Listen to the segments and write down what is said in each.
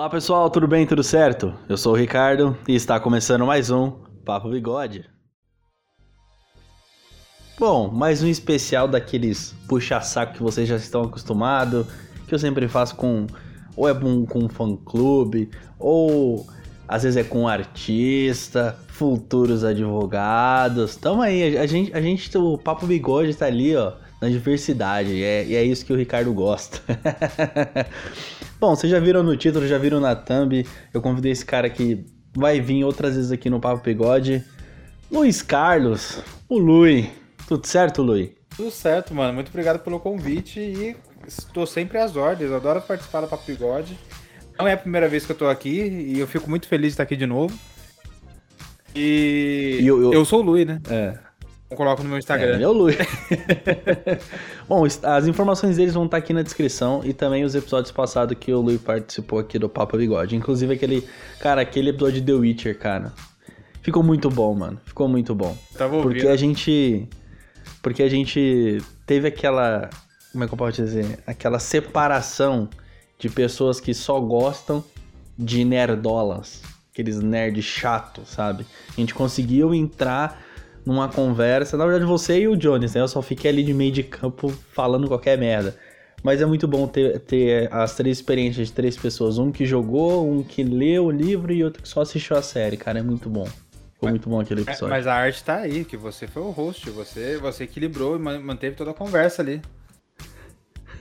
Olá pessoal, tudo bem? Tudo certo? Eu sou o Ricardo e está começando mais um Papo Bigode. Bom, mais um especial daqueles puxa-saco que vocês já estão acostumados, que eu sempre faço com ou é com, com um fã-clube, ou às vezes é com um artista, futuros advogados. Tamo aí, a gente, a gente o Papo Bigode tá ali, ó, na diversidade, e é, e é isso que o Ricardo gosta. Bom, vocês já viram no título, já viram na thumb. Eu convidei esse cara que vai vir outras vezes aqui no Papo Bigode. Luiz Carlos, o Lui. Tudo certo, Lui? Tudo certo, mano. Muito obrigado pelo convite e estou sempre às ordens. Adoro participar do Papo Bigode. Não é a primeira vez que eu tô aqui e eu fico muito feliz de estar aqui de novo. E, e eu, eu... eu, sou o Lui, né? É. Eu coloco no meu Instagram. É, meu Lui. Bom, as informações deles vão estar aqui na descrição e também os episódios passados que o Lui participou aqui do Papo Bigode. Inclusive aquele, cara, aquele episódio de The Witcher, cara. Ficou muito bom, mano. Ficou muito bom. Tava ouvindo. Porque a gente porque a gente teve aquela, como é que eu posso dizer, aquela separação de pessoas que só gostam de nerdolas, aqueles nerds chato, sabe? A gente conseguiu entrar numa conversa. Na verdade, você e o Jones, né? Eu só fiquei ali de meio de campo falando qualquer merda. Mas é muito bom ter, ter as três experiências de três pessoas. Um que jogou, um que leu o livro e outro que só assistiu a série, cara. É muito bom. Foi mas, muito bom aquele episódio. Mas a arte tá aí, que você foi o host. Você, você equilibrou e manteve toda a conversa ali.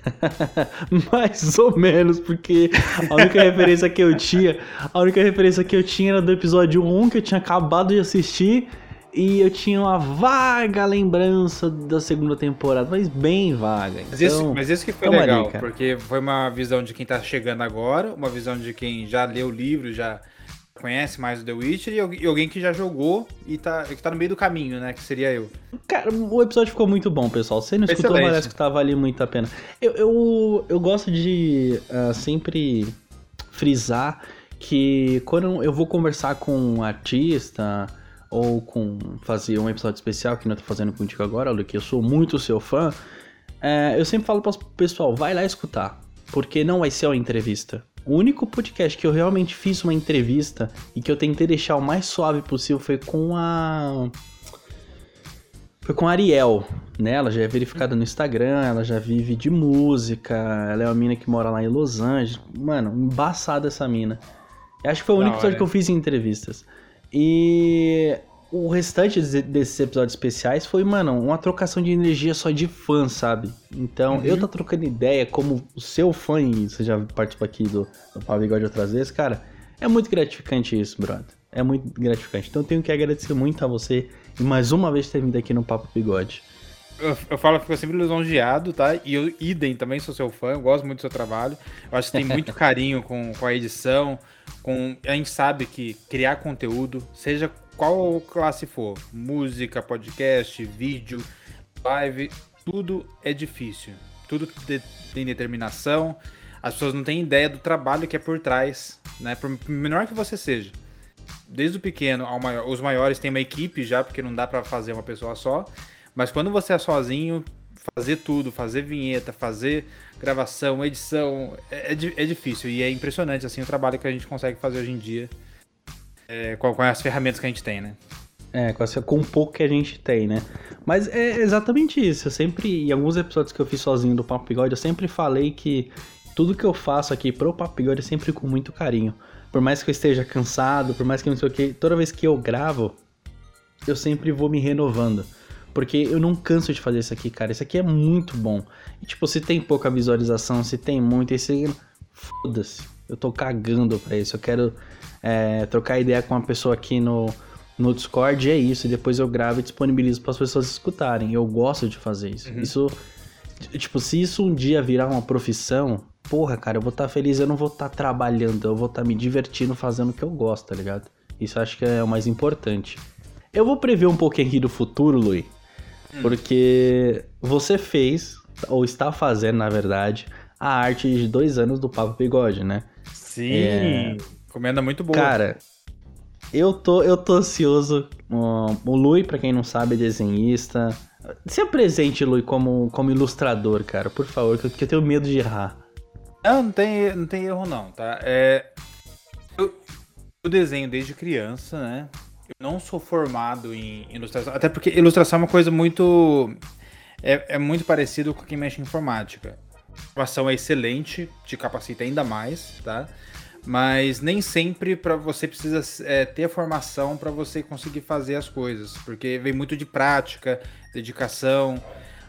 Mais ou menos, porque a única referência que eu tinha, a única referência que eu tinha era do episódio 1 que eu tinha acabado de assistir e eu tinha uma vaga lembrança da segunda temporada, mas bem vaga. Mas, então, isso, mas isso que foi legal, ali, porque foi uma visão de quem tá chegando agora, uma visão de quem já leu o livro, já conhece mais o The Witcher e alguém que já jogou e tá, que tá no meio do caminho, né? Que seria eu. Cara, o episódio ficou muito bom, pessoal. Você não escutou, Excelente. parece que tava ali muito a pena. Eu, eu, eu gosto de uh, sempre frisar que quando eu vou conversar com um artista ou com fazer um episódio especial que não tô fazendo contigo agora, Luke, eu sou muito seu fã, é, eu sempre falo para o pessoal, vai lá escutar, porque não vai ser uma entrevista. O único podcast que eu realmente fiz uma entrevista e que eu tentei deixar o mais suave possível foi com a foi com a Ariel, né? Ela já é verificada no Instagram, ela já vive de música, ela é uma mina que mora lá em Los Angeles. Mano, embaçada essa mina. Eu acho que foi o único episódio que eu fiz em entrevistas. E o restante desses episódios especiais foi, mano, uma trocação de energia só de fã, sabe? Então, uhum. eu tô trocando ideia como o seu fã, e você já participou aqui do, do Pau Bigode outras vezes, cara, é muito gratificante isso, brother. É muito gratificante. Então, eu tenho que agradecer muito a você e mais uma vez ter vindo aqui no Papo Bigode. Eu, eu falo que fico sempre lisonjeado, tá? E eu, idem, também sou seu fã, eu gosto muito do seu trabalho. Eu acho que tem muito carinho com, com a edição, com... A gente sabe que criar conteúdo, seja qual classe for, música, podcast, vídeo, live, tudo é difícil. Tudo tem determinação. As pessoas não têm ideia do trabalho que é por trás, né? Por menor que você seja. Desde o pequeno ao maior, os maiores têm uma equipe já, porque não dá para fazer uma pessoa só. Mas quando você é sozinho, fazer tudo, fazer vinheta, fazer gravação, edição, é, é, é difícil. E é impressionante assim o trabalho que a gente consegue fazer hoje em dia é, com, com, as ferramentas que a gente tem, né? É, com, essa, com o pouco que a gente tem, né? Mas é exatamente isso. Eu sempre, em alguns episódios que eu fiz sozinho do Papo Bigode, eu sempre falei que tudo que eu faço aqui pro Papo Bigode é sempre com muito carinho. Por mais que eu esteja cansado, por mais que não sei o que, toda vez que eu gravo, eu sempre vou me renovando. Porque eu não canso de fazer isso aqui, cara. Isso aqui é muito bom. E, tipo, se tem pouca visualização, se tem muito, esse. Foda-se. Eu tô cagando pra isso. Eu quero é, trocar ideia com uma pessoa aqui no, no Discord e é isso. E depois eu gravo e disponibilizo para as pessoas escutarem. Eu gosto de fazer isso. Uhum. Isso. Tipo, se isso um dia virar uma profissão, porra, cara, eu vou estar tá feliz, eu não vou estar tá trabalhando, eu vou estar tá me divertindo fazendo o que eu gosto, tá ligado? Isso acho que é o mais importante. Eu vou prever um pouquinho aqui do futuro, Lui. Hum. Porque você fez, ou está fazendo, na verdade, a arte de dois anos do Papo Bigode, né? Sim. É... Comenda muito boa. Cara, eu tô, eu tô ansioso. O Lui, pra quem não sabe, é desenhista. Se apresente, Lui, como, como ilustrador, cara, por favor, que eu tenho medo de errar. Não, não tem, não tem erro não, tá? É, eu, eu desenho desde criança, né? Eu não sou formado em ilustração, até porque ilustração é uma coisa muito... É, é muito parecido com quem mexe em informática. A formação é excelente, te capacita ainda mais, tá? Mas nem sempre para você precisa é, ter formação para você conseguir fazer as coisas, porque vem muito de prática, dedicação,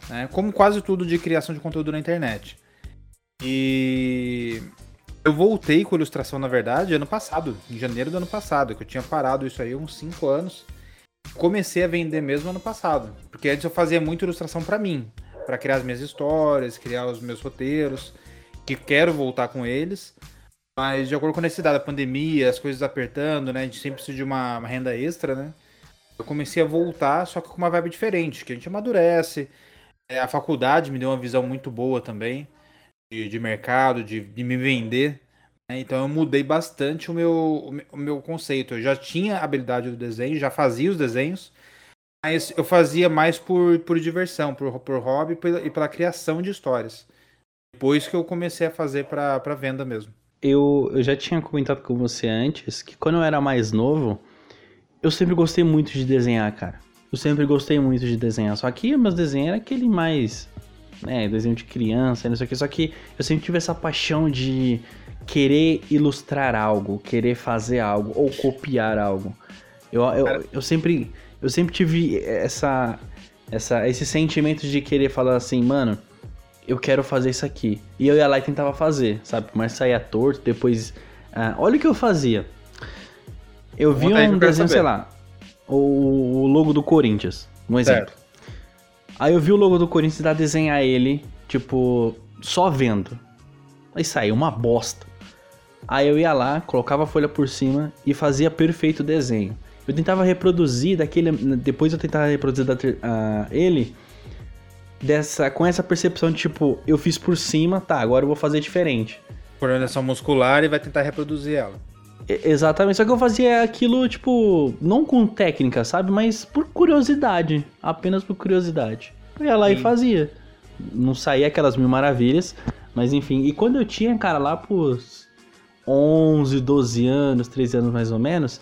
né? como quase tudo de criação de conteúdo na internet. E eu voltei com ilustração, na verdade, ano passado, em janeiro do ano passado, que eu tinha parado isso aí uns 5 anos. Comecei a vender mesmo ano passado, porque antes eu fazia muito ilustração para mim, para criar as minhas histórias, criar os meus roteiros, que quero voltar com eles. Mas de acordo com a necessidade da pandemia, as coisas apertando, né? A gente sempre precisa de uma, uma renda extra, né? Eu comecei a voltar, só que com uma vibe diferente, que a gente amadurece. É, a faculdade me deu uma visão muito boa também de, de mercado, de, de, me vender. Né? Então eu mudei bastante o meu, o meu conceito. Eu já tinha habilidade do desenho, já fazia os desenhos, mas eu fazia mais por, por diversão, por, por hobby e pela criação de histórias. Depois que eu comecei a fazer para venda mesmo. Eu, eu já tinha comentado com você antes que quando eu era mais novo, eu sempre gostei muito de desenhar, cara. Eu sempre gostei muito de desenhar. Só que meus desenhos era aquele mais né, desenho de criança, não sei o que. Só que eu sempre tive essa paixão de querer ilustrar algo, querer fazer algo ou copiar algo. Eu, eu, eu sempre eu sempre tive essa, essa esse sentimento de querer falar assim, mano, eu quero fazer isso aqui. E eu ia lá e tentava fazer, sabe? Mas saía torto, depois. Ah, olha o que eu fazia. Eu vi um desenho, sei lá, o, o logo do Corinthians, um exemplo. Certo. Aí eu vi o logo do Corinthians dar desenhar ele, tipo, só vendo. Aí saiu uma bosta. Aí eu ia lá, colocava a folha por cima e fazia perfeito o desenho. Eu tentava reproduzir daquele. Depois eu tentava reproduzir da, uh, ele dessa, com essa percepção de tipo, eu fiz por cima, tá, agora eu vou fazer diferente. Coordenação muscular e vai tentar reproduzir ela. Exatamente, só que eu fazia aquilo, tipo, não com técnica, sabe? Mas por curiosidade, apenas por curiosidade. Eu ia lá Sim. e fazia. Não saía aquelas mil maravilhas, mas enfim. E quando eu tinha, cara, lá por 11, 12 anos, 13 anos mais ou menos,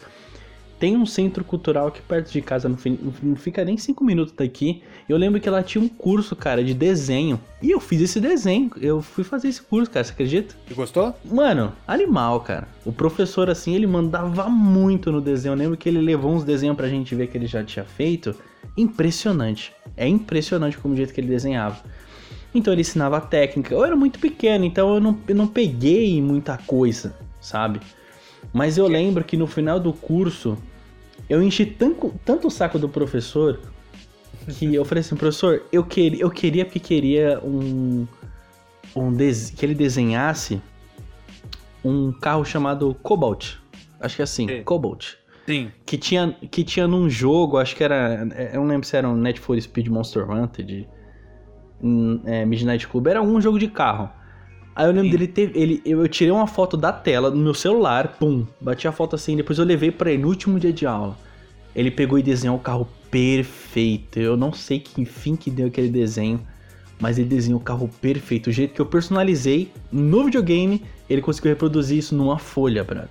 tem um centro cultural aqui perto de casa, não fica nem 5 minutos daqui. Eu lembro que lá tinha um curso, cara, de desenho. E eu fiz esse desenho. Eu fui fazer esse curso, cara, você acredita? E gostou? Mano, animal, cara. O professor, assim, ele mandava muito no desenho. Eu lembro que ele levou uns desenhos pra gente ver que ele já tinha feito. Impressionante. É impressionante como o jeito que ele desenhava. Então ele ensinava a técnica. Eu era muito pequeno, então eu não, eu não peguei muita coisa, sabe? Mas eu lembro que no final do curso eu enchi tanto, tanto o saco do professor que eu falei assim, professor, eu, queria, eu queria porque queria um, um que ele desenhasse um carro chamado Cobalt. Acho que é assim, Sim. Cobalt. Sim. Que tinha, que tinha num jogo, acho que era. Eu não lembro se era um Net for Speed Monster Hunter, de, é, Midnight Club, era um jogo de carro. Aí eu lembro Sim. dele ter. Ele, eu, eu tirei uma foto da tela no meu celular, pum, bati a foto assim, depois eu levei para ele no último dia de aula. Ele pegou e desenhou o carro perfeito. Eu não sei que fim que deu aquele desenho, mas ele desenhou o carro perfeito. O jeito que eu personalizei no videogame, ele conseguiu reproduzir isso numa folha, brother.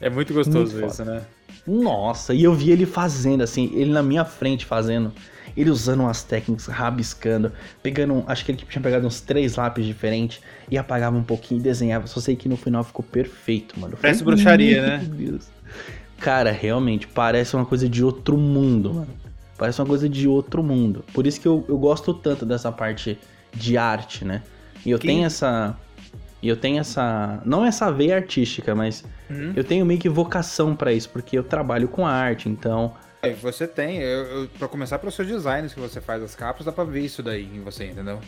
É muito gostoso muito isso, né? Nossa, e eu vi ele fazendo, assim, ele na minha frente fazendo. Ele usando umas técnicas, rabiscando, pegando, acho que ele tinha pegado uns três lápis diferentes e apagava um pouquinho e desenhava. Só sei que no final ficou perfeito, mano. Parece bruxaria, né? Deus. Cara, realmente, parece uma coisa de outro mundo, mano. Parece uma coisa de outro mundo. Por isso que eu, eu gosto tanto dessa parte de arte, né? E eu que... tenho essa. E eu tenho essa. Não essa veia artística, mas uhum. eu tenho meio que vocação para isso, porque eu trabalho com arte, então você tem, eu, eu, pra começar pelos seus designs que você faz as capas, dá pra ver isso daí em você, entendeu?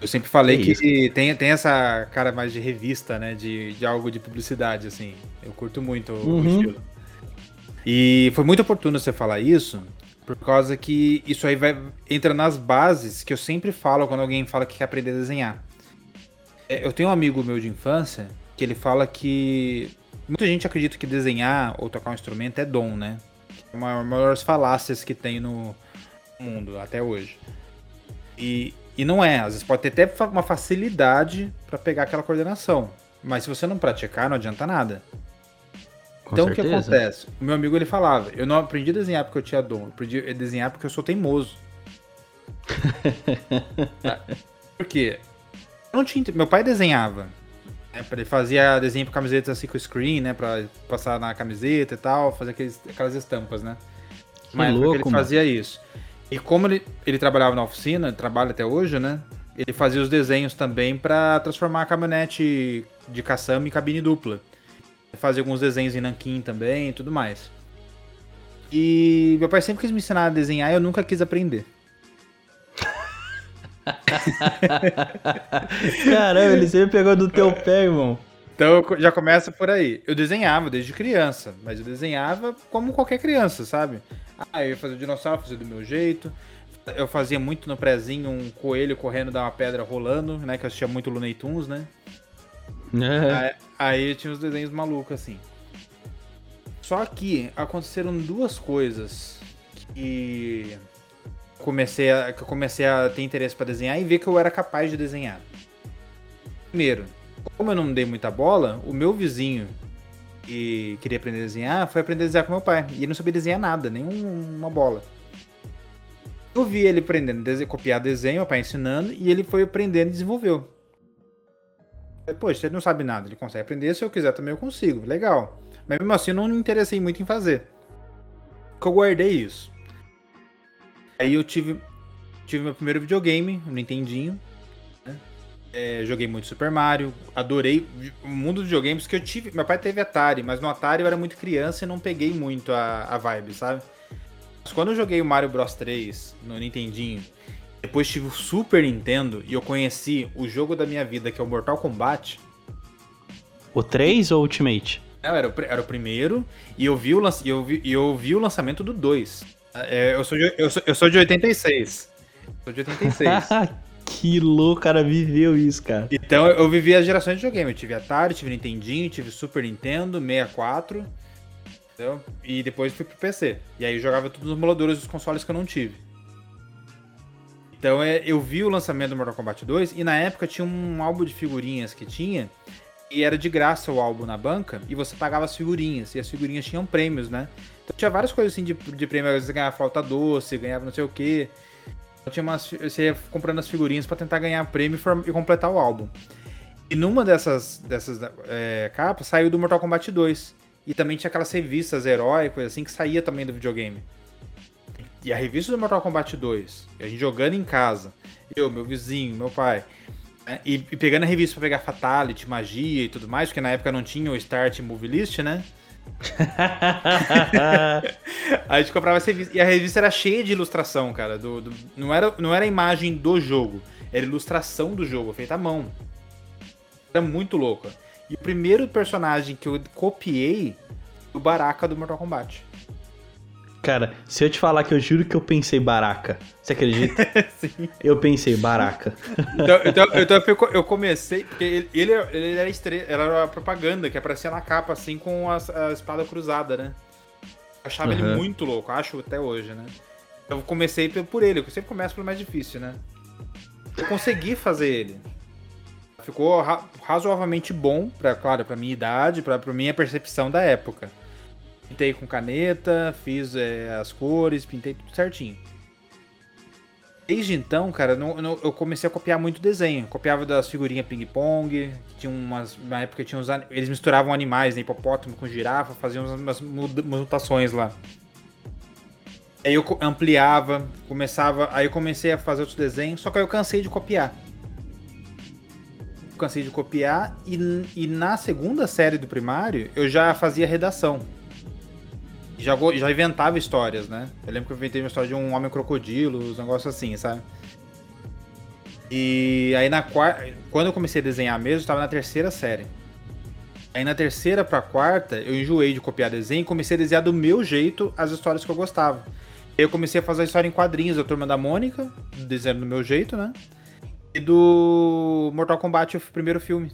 Eu sempre falei é que tem, tem essa cara mais de revista, né? De, de algo de publicidade, assim. Eu curto muito uhum. o estilo. E foi muito oportuno você falar isso, por causa que isso aí vai entra nas bases que eu sempre falo quando alguém fala que quer aprender a desenhar. É, eu tenho um amigo meu de infância que ele fala que muita gente acredita que desenhar ou tocar um instrumento é dom, né? Uma das maiores falácias que tem no mundo até hoje. E, E não é, às vezes pode ter até uma facilidade para pegar aquela coordenação. Mas se você não praticar, não adianta nada. Com então certeza. o que acontece? O meu amigo ele falava, eu não aprendi a desenhar porque eu tinha dom, eu aprendi a desenhar porque eu sou teimoso. Por quê? Eu não tinha, meu pai desenhava. Né, ele fazia desenho para camisetas assim com screen, né? Pra passar na camiseta e tal, fazer aqueles, aquelas estampas, né? Que Mas louco, ele fazia mano. isso. E como ele, ele trabalhava na oficina, trabalha até hoje, né? Ele fazia os desenhos também para transformar a caminhonete de caçamba em cabine dupla. Fazia alguns desenhos em nanquim também e tudo mais. E meu pai sempre quis me ensinar a desenhar e eu nunca quis aprender. Caramba, ele sempre pegou do teu pé, irmão. Então já começa por aí. Eu desenhava desde criança, mas eu desenhava como qualquer criança, sabe? Ah, eu ia fazer o dinossauro, fazer do meu jeito. Eu fazia muito no prezinho um coelho correndo da uma pedra rolando, né? Que eu assistia muito Looney Tunes, né? É. Aí, aí tinha os desenhos malucos, assim. Só que aconteceram duas coisas que comecei a, que eu comecei a ter interesse para desenhar e ver que eu era capaz de desenhar. Primeiro, como eu não dei muita bola, o meu vizinho que queria aprender a desenhar foi aprender a desenhar com meu pai. E ele não sabia desenhar nada, nem uma bola. Eu vi ele aprendendo a copiar desenho, meu pai ensinando, e ele foi aprendendo e desenvolveu. Poxa, ele não sabe nada, ele consegue aprender, se eu quiser também eu consigo, legal. Mas mesmo assim eu não me interessei muito em fazer. eu guardei isso. Aí eu tive, tive meu primeiro videogame, no Nintendinho. Né? É, joguei muito Super Mario, adorei o mundo dos videogames que eu tive. Meu pai teve Atari, mas no Atari eu era muito criança e não peguei muito a, a vibe, sabe? Mas quando eu joguei o Mario Bros 3 no Nintendinho, depois tive o Super Nintendo e eu conheci o jogo da minha vida, que é o Mortal Kombat. O 3 ou Ultimate? Não, era o, era o primeiro, e eu vi o, eu vi, eu vi o lançamento do 2. É, eu, sou de, eu, sou, eu sou de 86. Sou de 86. que louco, cara viveu isso, cara. Então eu vivi as gerações de videogame. Eu tive Atari, tive Nintendinho, tive Super Nintendo, 64. Entendeu? E depois fui pro PC. E aí eu jogava todos os emuladores dos consoles que eu não tive. Então é, eu vi o lançamento do Mortal Kombat 2 e na época tinha um álbum de figurinhas que tinha. E era de graça o álbum na banca e você pagava as figurinhas. E as figurinhas tinham prêmios, né? Então tinha várias coisas assim de, de prêmio, você ganhava flauta doce, ganhava não sei o quê. Então tinha umas, você ia comprando as figurinhas para tentar ganhar prêmio e, completar o álbum. E numa dessas, dessas é, capas saiu do Mortal Kombat 2. E também tinha aquelas revistas heróicas assim que saía também do videogame. E a revista do Mortal Kombat 2, a gente jogando em casa, eu, meu vizinho, meu pai, né, e, e, pegando a revista pra pegar Fatality, magia e tudo mais, porque na época não tinha o Start Movie List, né? a gente comprava essa revista. E a revista era cheia de ilustração, cara. Do, do, não, era, não era a imagem do jogo, era ilustração do jogo, feita à mão. Era muito louca. E o primeiro personagem que eu copiei o Baraka do Mortal Kombat. Cara, se eu te falar que eu juro que eu pensei Baraka, você acredita? Sim. Eu pensei Baraka. Então, então, então eu comecei, porque ele, ele, ele era, estrela, era a propaganda que aparecia na capa, assim, com a, a espada cruzada, né? Eu achava uhum. ele muito louco, acho até hoje, né? Eu comecei por ele, eu sempre começo pelo mais difícil, né? Eu consegui fazer ele. Ficou ra razoavelmente bom, pra, claro, pra minha idade, pra, pra minha percepção da época. Pintei com caneta, fiz é, as cores, pintei tudo certinho. Desde então, cara, não, não, eu comecei a copiar muito desenho. Copiava das figurinhas ping-pong, tinha umas. Na época tinha uns. Eles misturavam animais, né? Hipopótamo com girafa, faziam umas, mutações lá. Aí eu ampliava, começava. Aí eu comecei a fazer outros desenhos, só que aí eu cansei de copiar. cansei de copiar e, e na segunda série do primário eu já fazia redação já, já inventava histórias, né? Eu lembro que eu inventei uma história de um homem crocodilo, uns negócios assim, sabe? E aí na quarta. Quando eu comecei a desenhar mesmo, eu estava na terceira série. Aí na terceira pra quarta, eu enjoei de copiar desenho e comecei a desenhar do meu jeito as histórias que eu gostava. Aí eu comecei a fazer a história em quadrinhos da Turma da Mônica, desenhando do meu jeito, né? E do Mortal Kombat, o primeiro filme.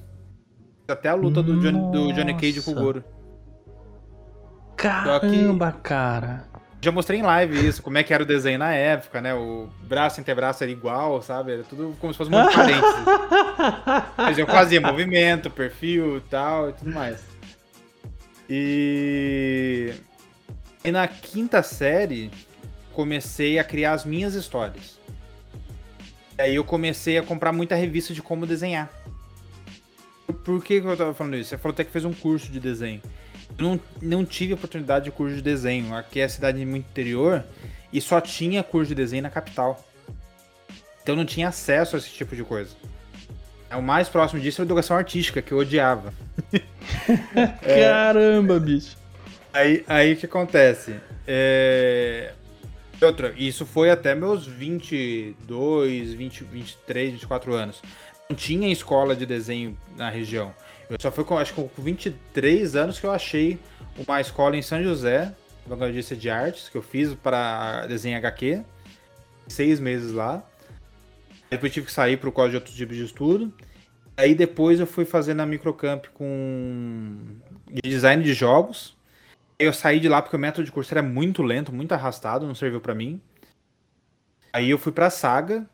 Até a luta do Johnny, do Johnny Cage com o Goro. Caramba, que, cara. Já mostrei em live isso, como é que era o desenho na época, né? O braço antebraço era igual, sabe? Era tudo como se fosse muito parente. Mas eu fazia movimento, perfil e tal e tudo mais. E... e na quinta série, comecei a criar as minhas histórias. E aí eu comecei a comprar muita revista de como desenhar. Por que, que eu tava falando isso? Você falou até que fez um curso de desenho. Eu não, não tive oportunidade de curso de desenho. Aqui é a cidade muito interior e só tinha curso de desenho na capital. Então eu não tinha acesso a esse tipo de coisa. É, o mais próximo disso era educação artística, que eu odiava. Caramba, é... bicho. Aí, aí que acontece? É... Outra, isso foi até meus 22, 20, 23, 24 anos. Não tinha escola de desenho na região. Eu só fui com, acho que com 23 anos que eu achei uma escola em São José, vanguardista de artes, que eu fiz para desenho HQ. Seis meses lá. Depois tive que sair para o código de outros tipos de estudo. Aí depois eu fui fazer na Microcamp com design de jogos. Eu saí de lá porque o método de curso era muito lento, muito arrastado, não serviu para mim. Aí eu fui pra Saga.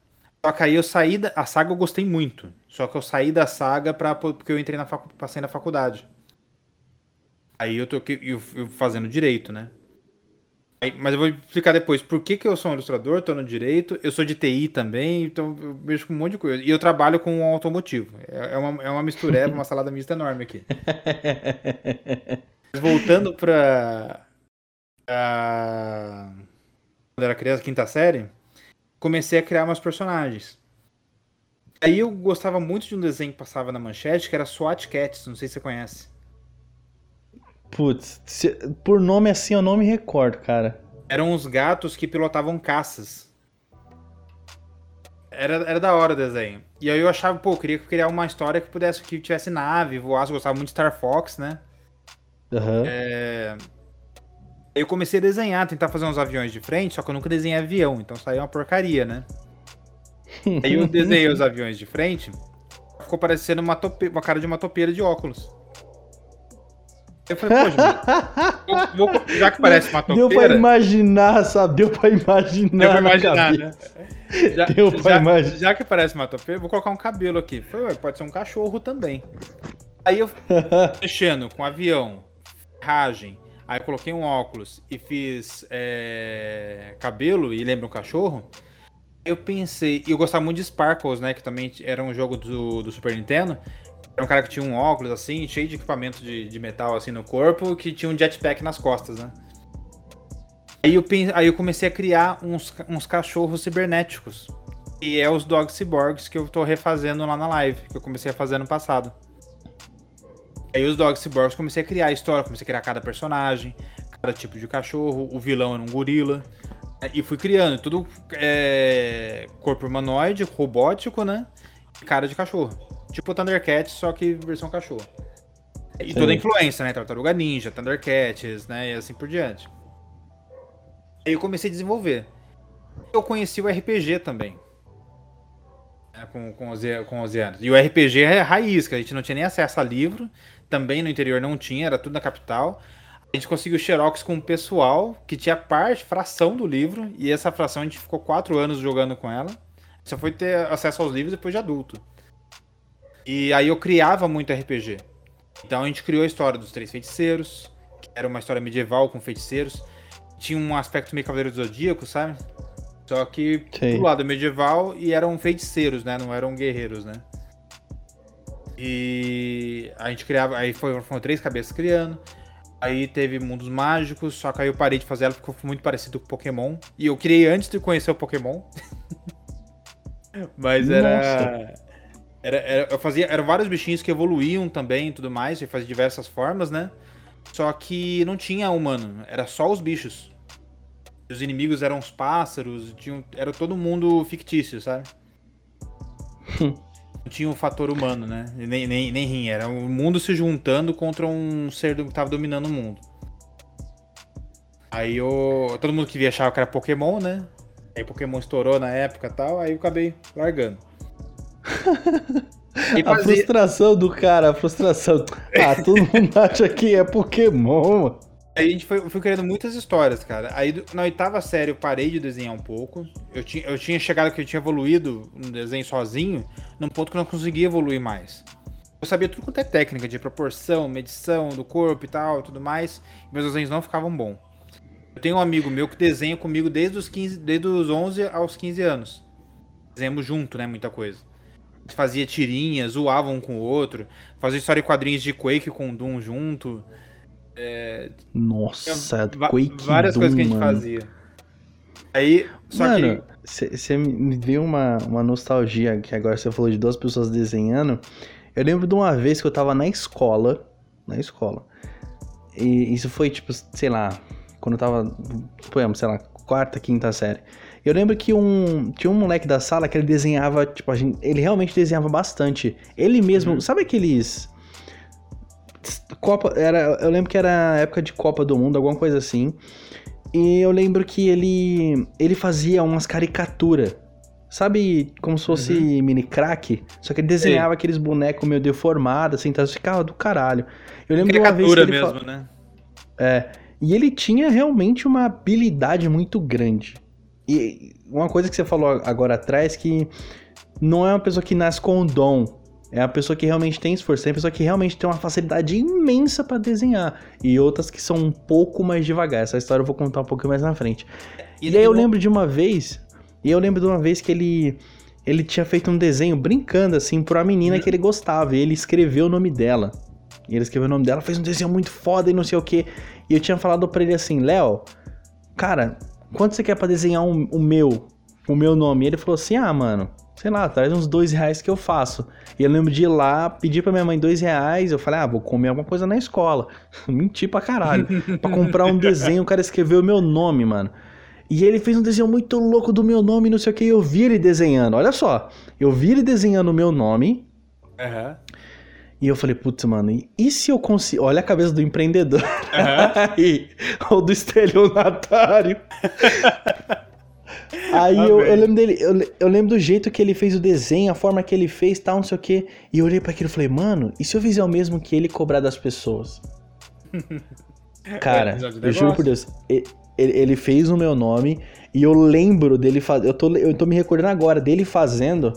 Só que aí eu saí da a Saga eu gostei muito. Só que eu saí da Saga para porque eu entrei na facu... passei na faculdade. Aí eu tô eu, eu fazendo direito, né? Aí, mas eu vou explicar depois por que, que eu sou um ilustrador, tô no direito, eu sou de TI também, então eu mexo com um monte de coisa. E eu trabalho com um automotivo. É, é uma, é uma mistureba, uma salada mista enorme aqui. Voltando pra. pra... Quando era criança, quinta série, comecei a criar meus personagens. Aí eu gostava muito de um desenho que passava na manchete, que era SWAT Cats, não sei se você conhece. Putz, se, por nome assim eu não me recordo, cara. Eram uns gatos que pilotavam caças. Era, era da hora o desenho. E aí eu achava, pô, eu queria criar uma história que pudesse, que tivesse nave, voasse, eu gostava muito de Star Fox, né? Uhum. É... Eu comecei a desenhar, tentar fazer uns aviões de frente, só que eu nunca desenhei avião, então saiu uma porcaria, né? Aí eu desenhei os aviões de frente, ficou parecendo uma, tope... uma cara de uma topeira de óculos. Eu falei, poxa, vou... já que parece uma topeira... Deu pra imaginar, sabe? Deu pra imaginar Deu pra imaginar, né? Já, Deu pra já, imaginar. Já que parece uma topeira, vou colocar um cabelo aqui. Falei, pode ser um cachorro também. Aí eu mexendo com avião, ferragem, aí coloquei um óculos e fiz é, cabelo e lembra um cachorro. Eu pensei, e eu gostava muito de Sparkles, né? Que também era um jogo do, do Super Nintendo. Era um cara que tinha um óculos assim, cheio de equipamento de, de metal assim no corpo, que tinha um jetpack nas costas, né? Aí eu, pense, aí eu comecei a criar uns, uns cachorros cibernéticos. E é os Dog Cyborgs que eu tô refazendo lá na live, que eu comecei a fazer no passado. Aí os Dog Cyborgs comecei a criar a história, comecei a criar cada personagem, cada tipo de cachorro, o vilão era um gorila. E fui criando tudo é, corpo humanoide, robótico, né? E cara de cachorro. Tipo Thundercats, só que versão cachorro. E Sim. toda a influência, né? Tartaruga Ninja, Thundercats, né? E assim por diante. Aí eu comecei a desenvolver. Eu conheci o RPG também. Né, com, com, os, com os anos. E o RPG é raiz, que a gente não tinha nem acesso a livro também no interior não tinha, era tudo na capital. A gente conseguiu xerox com o pessoal que tinha parte, fração do livro, e essa fração a gente ficou quatro anos jogando com ela. Só foi ter acesso aos livros depois de adulto. E aí eu criava muito RPG. Então a gente criou a história dos Três Feiticeiros, que era uma história medieval com feiticeiros. Tinha um aspecto meio Cavaleiro do Zodíaco, sabe? Só que Sim. do lado medieval e eram feiticeiros, né? Não eram guerreiros, né? E a gente criava. Aí foi, foram três cabeças criando. Aí teve Mundos Mágicos, só que aí eu parei de fazer ela porque foi muito parecido com Pokémon. E eu criei antes de conhecer o Pokémon. Mas era, era, era. Eu fazia. Eram vários bichinhos que evoluíam também e tudo mais. E fazia diversas formas, né? Só que não tinha humano, era só os bichos. Os inimigos eram os pássaros, tinham, era todo mundo fictício, sabe? não tinha o um fator humano, né? Nem, nem, nem rim. Era o mundo se juntando contra um ser que tava dominando o mundo. Aí eu. Todo mundo que achava que era Pokémon, né? Aí Pokémon estourou na época e tal, aí eu acabei largando. Fazia... A frustração do cara, a frustração. Ah, todo mundo acha que é Pokémon. Aí a gente foi, foi criando muitas histórias, cara. Aí na oitava série eu parei de desenhar um pouco. Eu tinha, eu tinha chegado que eu tinha evoluído no desenho sozinho, num ponto que eu não conseguia evoluir mais. Eu sabia tudo quanto é técnica de proporção, medição do corpo e tal, tudo mais. Meus desenhos não ficavam bons. Eu tenho um amigo meu que desenha comigo desde os 15, desde os 11 aos 15 anos. Desenhamos junto, né, muita coisa. Fazia tirinhas, zoava um com o outro, fazia história e quadrinhos de Quake com o Doom junto. É... Nossa, Quake Várias Doom, coisas que a gente mano. fazia. Aí, só mano, você me deu uma, uma nostalgia que agora você falou de duas pessoas desenhando. Eu lembro de uma vez que eu tava na escola, na escola, e isso foi tipo, sei lá, quando eu tava, suponhamos, sei lá, quarta, quinta série. Eu lembro que um tinha um moleque da sala que ele desenhava, tipo, gente, ele realmente desenhava bastante. Ele mesmo, uhum. sabe aqueles Copa, era, eu lembro que era época de Copa do Mundo, alguma coisa assim. E eu lembro que ele ele fazia umas caricaturas. Sabe como se fosse uhum. mini crack? Só que ele desenhava Sim. aqueles bonecos meio deformados, assim, então ficava do caralho. Eu lembro Caricatura de uma vez que ele mesmo, né? É. E ele tinha realmente uma habilidade muito grande. E uma coisa que você falou agora atrás que não é uma pessoa que nasce com o dom. É a pessoa que realmente tem esforço, é a pessoa que realmente tem uma facilidade imensa para desenhar. E outras que são um pouco mais devagar. Essa história eu vou contar um pouco mais na frente. E, e aí eu lembro de uma vez. E eu lembro de uma vez que ele. Ele tinha feito um desenho brincando, assim, pra uma menina que ele gostava. E ele escreveu o nome dela. E ele escreveu o nome dela, fez um desenho muito foda e não sei o que. E eu tinha falado pra ele assim, Léo, cara, quanto você quer pra desenhar um, o meu? O meu nome? E ele falou assim, ah, mano, sei lá, traz uns dois reais que eu faço. E eu lembro de ir lá, pedir pra minha mãe dois reais, eu falei, ah, vou comer alguma coisa na escola. Menti pra caralho. pra comprar um desenho, o cara escreveu o meu nome, mano. E ele fez um desenho muito louco do meu nome, não sei o que, eu vi ele desenhando. Olha só, eu vi ele desenhando o meu nome. Uhum. E eu falei, putz, mano, e, se eu consigo. Olha a cabeça do empreendedor. Uhum. Ou do estelionatário. Aí eu, eu, lembro dele, eu, eu, lembro do jeito que ele fez o desenho, a forma que ele fez, tal, não sei o quê. E eu olhei para aquilo e falei, mano, e se eu fizer o mesmo que ele cobrar das pessoas? Cara, é, eu juro por Deus, ele, ele, fez o meu nome e eu lembro dele fazer. Eu tô, eu tô me recordando agora dele fazendo.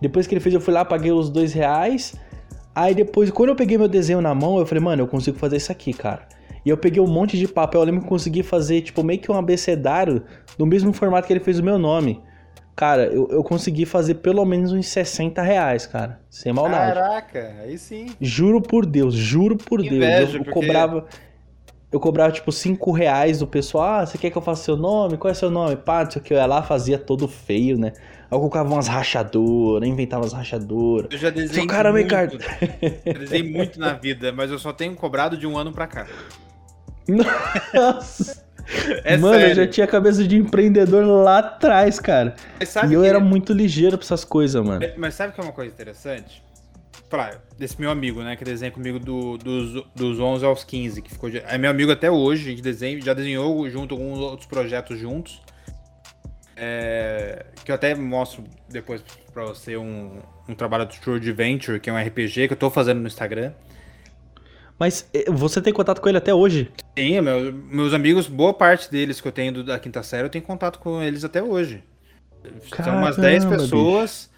Depois que ele fez, eu fui lá, paguei os dois reais. Aí depois, quando eu peguei meu desenho na mão, eu falei, mano, eu consigo fazer isso aqui, cara. E eu peguei um monte de papel, eu lembro que consegui fazer, tipo, meio que um abecedário no mesmo formato que ele fez o meu nome. Cara, eu, eu consegui fazer pelo menos uns 60 reais, cara. Sem maldade. Caraca, aí sim. Juro por Deus, juro por Inveja, Deus. Eu, eu porque... cobrava. Eu cobrava, tipo, 5 reais do pessoal. Ah, você quer que eu faça seu nome? Qual é seu nome? Pá, não sei o que. Eu ia lá, fazia todo feio, né? Eu colocava umas rachaduras, inventava umas rachaduras. Eu já desenhei cara, muito. Ricardo. Eu desenhei muito na vida, mas eu só tenho cobrado de um ano pra cá. Nossa! É Mano, sério. eu já tinha cabeça de empreendedor lá atrás, cara. e eu era muito ligeiro pra essas coisas, mano. Mas sabe que é uma coisa interessante? Pra, desse meu amigo, né? Que desenha comigo do, dos, dos 11 aos 15, que ficou. É meu amigo até hoje, a gente desenha, já desenhou junto alguns outros projetos juntos. É, que eu até mostro depois pra você um, um trabalho do True Adventure, que é um RPG que eu tô fazendo no Instagram. Mas eh, você tem contato com ele até hoje? Sim, meu, meus amigos, boa parte deles que eu tenho da quinta série, eu tenho contato com eles até hoje. Caramba, São umas 10 pessoas.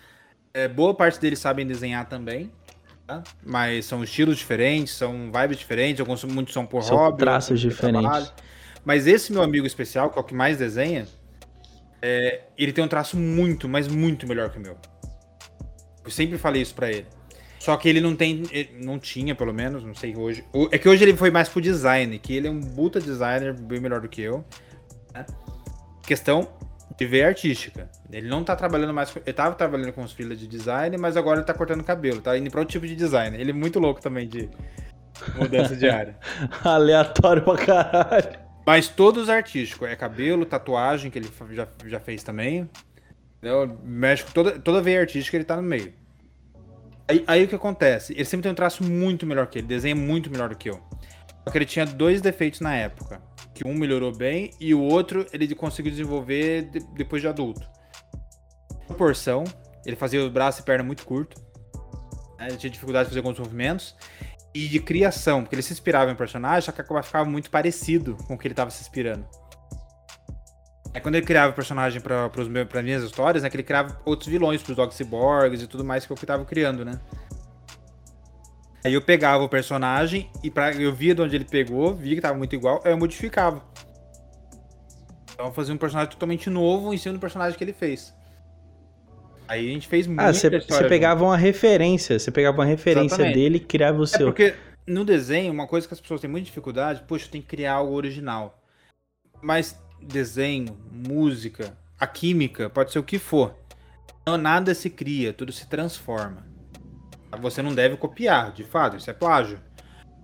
É, boa parte deles sabem desenhar também. Tá? Mas são estilos diferentes, são vibes diferentes, alguns muitos são por são hobby. traços diferentes. Mas esse meu amigo especial, que é o que mais desenha, é, ele tem um traço muito, mas muito melhor que o meu. Eu sempre falei isso para ele. Só que ele não tem. Não tinha, pelo menos, não sei hoje. É que hoje ele foi mais pro design, que ele é um puta designer bem melhor do que eu. Né? Questão ver artística. Ele não tá trabalhando mais. Ele tava trabalhando com os filas de design, mas agora ele tá cortando cabelo, tá indo pra outro tipo de design. Ele é muito louco também de mudança de área. Aleatório pra caralho. Mas todos artísticos. É cabelo, tatuagem, que ele já, já fez também. Entendeu? Mexe com toda, toda veia artística, ele tá no meio. Aí, aí, o que acontece? Ele sempre tem um traço muito melhor que ele, desenha muito melhor do que eu. Só que ele tinha dois defeitos na época. Que um melhorou bem e o outro ele conseguiu desenvolver de, depois de adulto. Proporção, ele fazia o braço e perna muito curto. Né? Ele tinha dificuldade de fazer alguns movimentos. e de criação, porque ele se inspirava em personagem, só que ficava muito parecido com o que ele estava se inspirando. É quando ele criava personagem para as minhas histórias, né? Que ele criava outros vilões pros Dog Cyborgs e tudo mais que eu tava criando, né? Aí eu pegava o personagem e pra, eu via de onde ele pegou, via que tava muito igual, aí eu modificava. Então eu fazia um personagem totalmente novo em cima do personagem que ele fez. Aí a gente fez muito. Ah, você pegava uma referência, você pegava uma referência Exatamente. dele e criava o é seu. Porque no desenho, uma coisa que as pessoas têm muita dificuldade, poxa, tem que criar algo original. Mas desenho, música, a química, pode ser o que for. Não, nada se cria, tudo se transforma. Você não deve copiar, de fato, isso é plágio.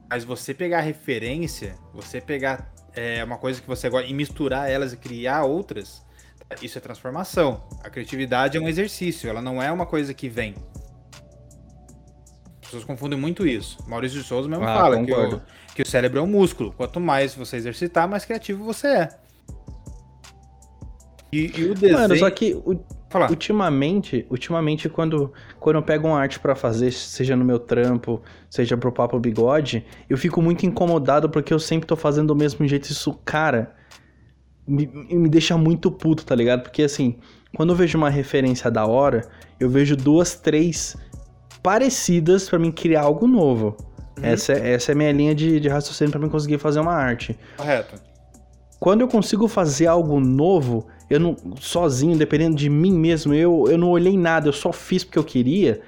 Mas você pegar referência, você pegar é, uma coisa que você gosta e misturar elas e criar outras, isso é transformação. A criatividade é um exercício, ela não é uma coisa que vem. As pessoas confundem muito isso. Maurício de Souza mesmo ah, fala que o, que o cérebro é um músculo. Quanto mais você exercitar, mais criativo você é. E, e o desenho. Mano, só que ultimamente, ultimamente quando, quando eu pego uma arte para fazer, seja no meu trampo, seja pro Papo Bigode, eu fico muito incomodado porque eu sempre tô fazendo do mesmo jeito. Isso, cara, me, me deixa muito puto, tá ligado? Porque assim, quando eu vejo uma referência da hora, eu vejo duas, três parecidas para mim criar algo novo. Uhum. Essa, é, essa é a minha linha de, de raciocínio para mim conseguir fazer uma arte. Correto. Quando eu consigo fazer algo novo, eu não sozinho, dependendo de mim mesmo, eu, eu não olhei nada, eu só fiz porque eu queria,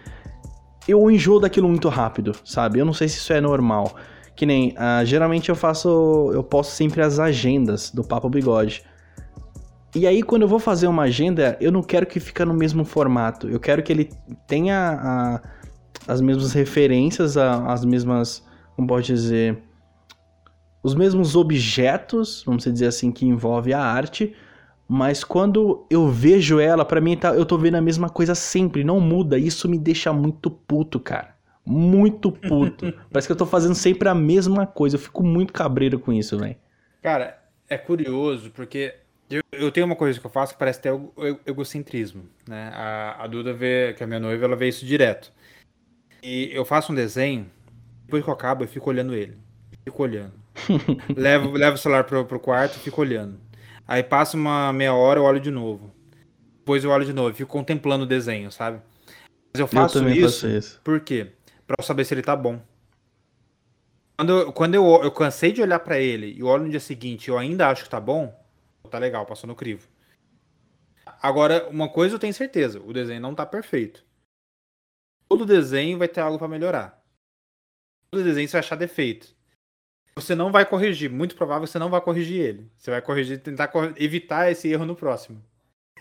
eu enjoo daquilo muito rápido, sabe? Eu não sei se isso é normal. Que nem, uh, geralmente eu faço, eu posto sempre as agendas do Papo Bigode. E aí, quando eu vou fazer uma agenda, eu não quero que fique no mesmo formato. Eu quero que ele tenha a, as mesmas referências, a, as mesmas, como pode dizer, os mesmos objetos, vamos dizer assim, que envolve a arte, mas quando eu vejo ela, para mim tá, eu tô vendo a mesma coisa sempre, não muda. Isso me deixa muito puto, cara. Muito puto. Parece que eu tô fazendo sempre a mesma coisa. Eu fico muito cabreiro com isso, velho. Cara, é curioso, porque eu, eu, tenho uma coisa que eu faço que parece ter egocentrismo, né? A, a Duda vê, que é minha noiva, ela vê isso direto. E eu faço um desenho, depois que eu acabo, eu fico olhando ele. Fico olhando. levo, levo o celular pro, pro quarto e fico olhando. Aí passa uma meia hora, eu olho de novo. Depois eu olho de novo, fico contemplando o desenho, sabe? Mas eu faço eu isso, faço isso. Por quê? Pra eu saber se ele tá bom. Quando, quando eu, eu cansei de olhar para ele e olho no dia seguinte e eu ainda acho que tá bom, tá legal, passou no crivo. Agora, uma coisa eu tenho certeza, o desenho não tá perfeito. Todo desenho vai ter algo para melhorar. Todo desenho você vai achar defeito você não vai corrigir. Muito provável você não vai corrigir ele. Você vai corrigir, tentar evitar esse erro no próximo.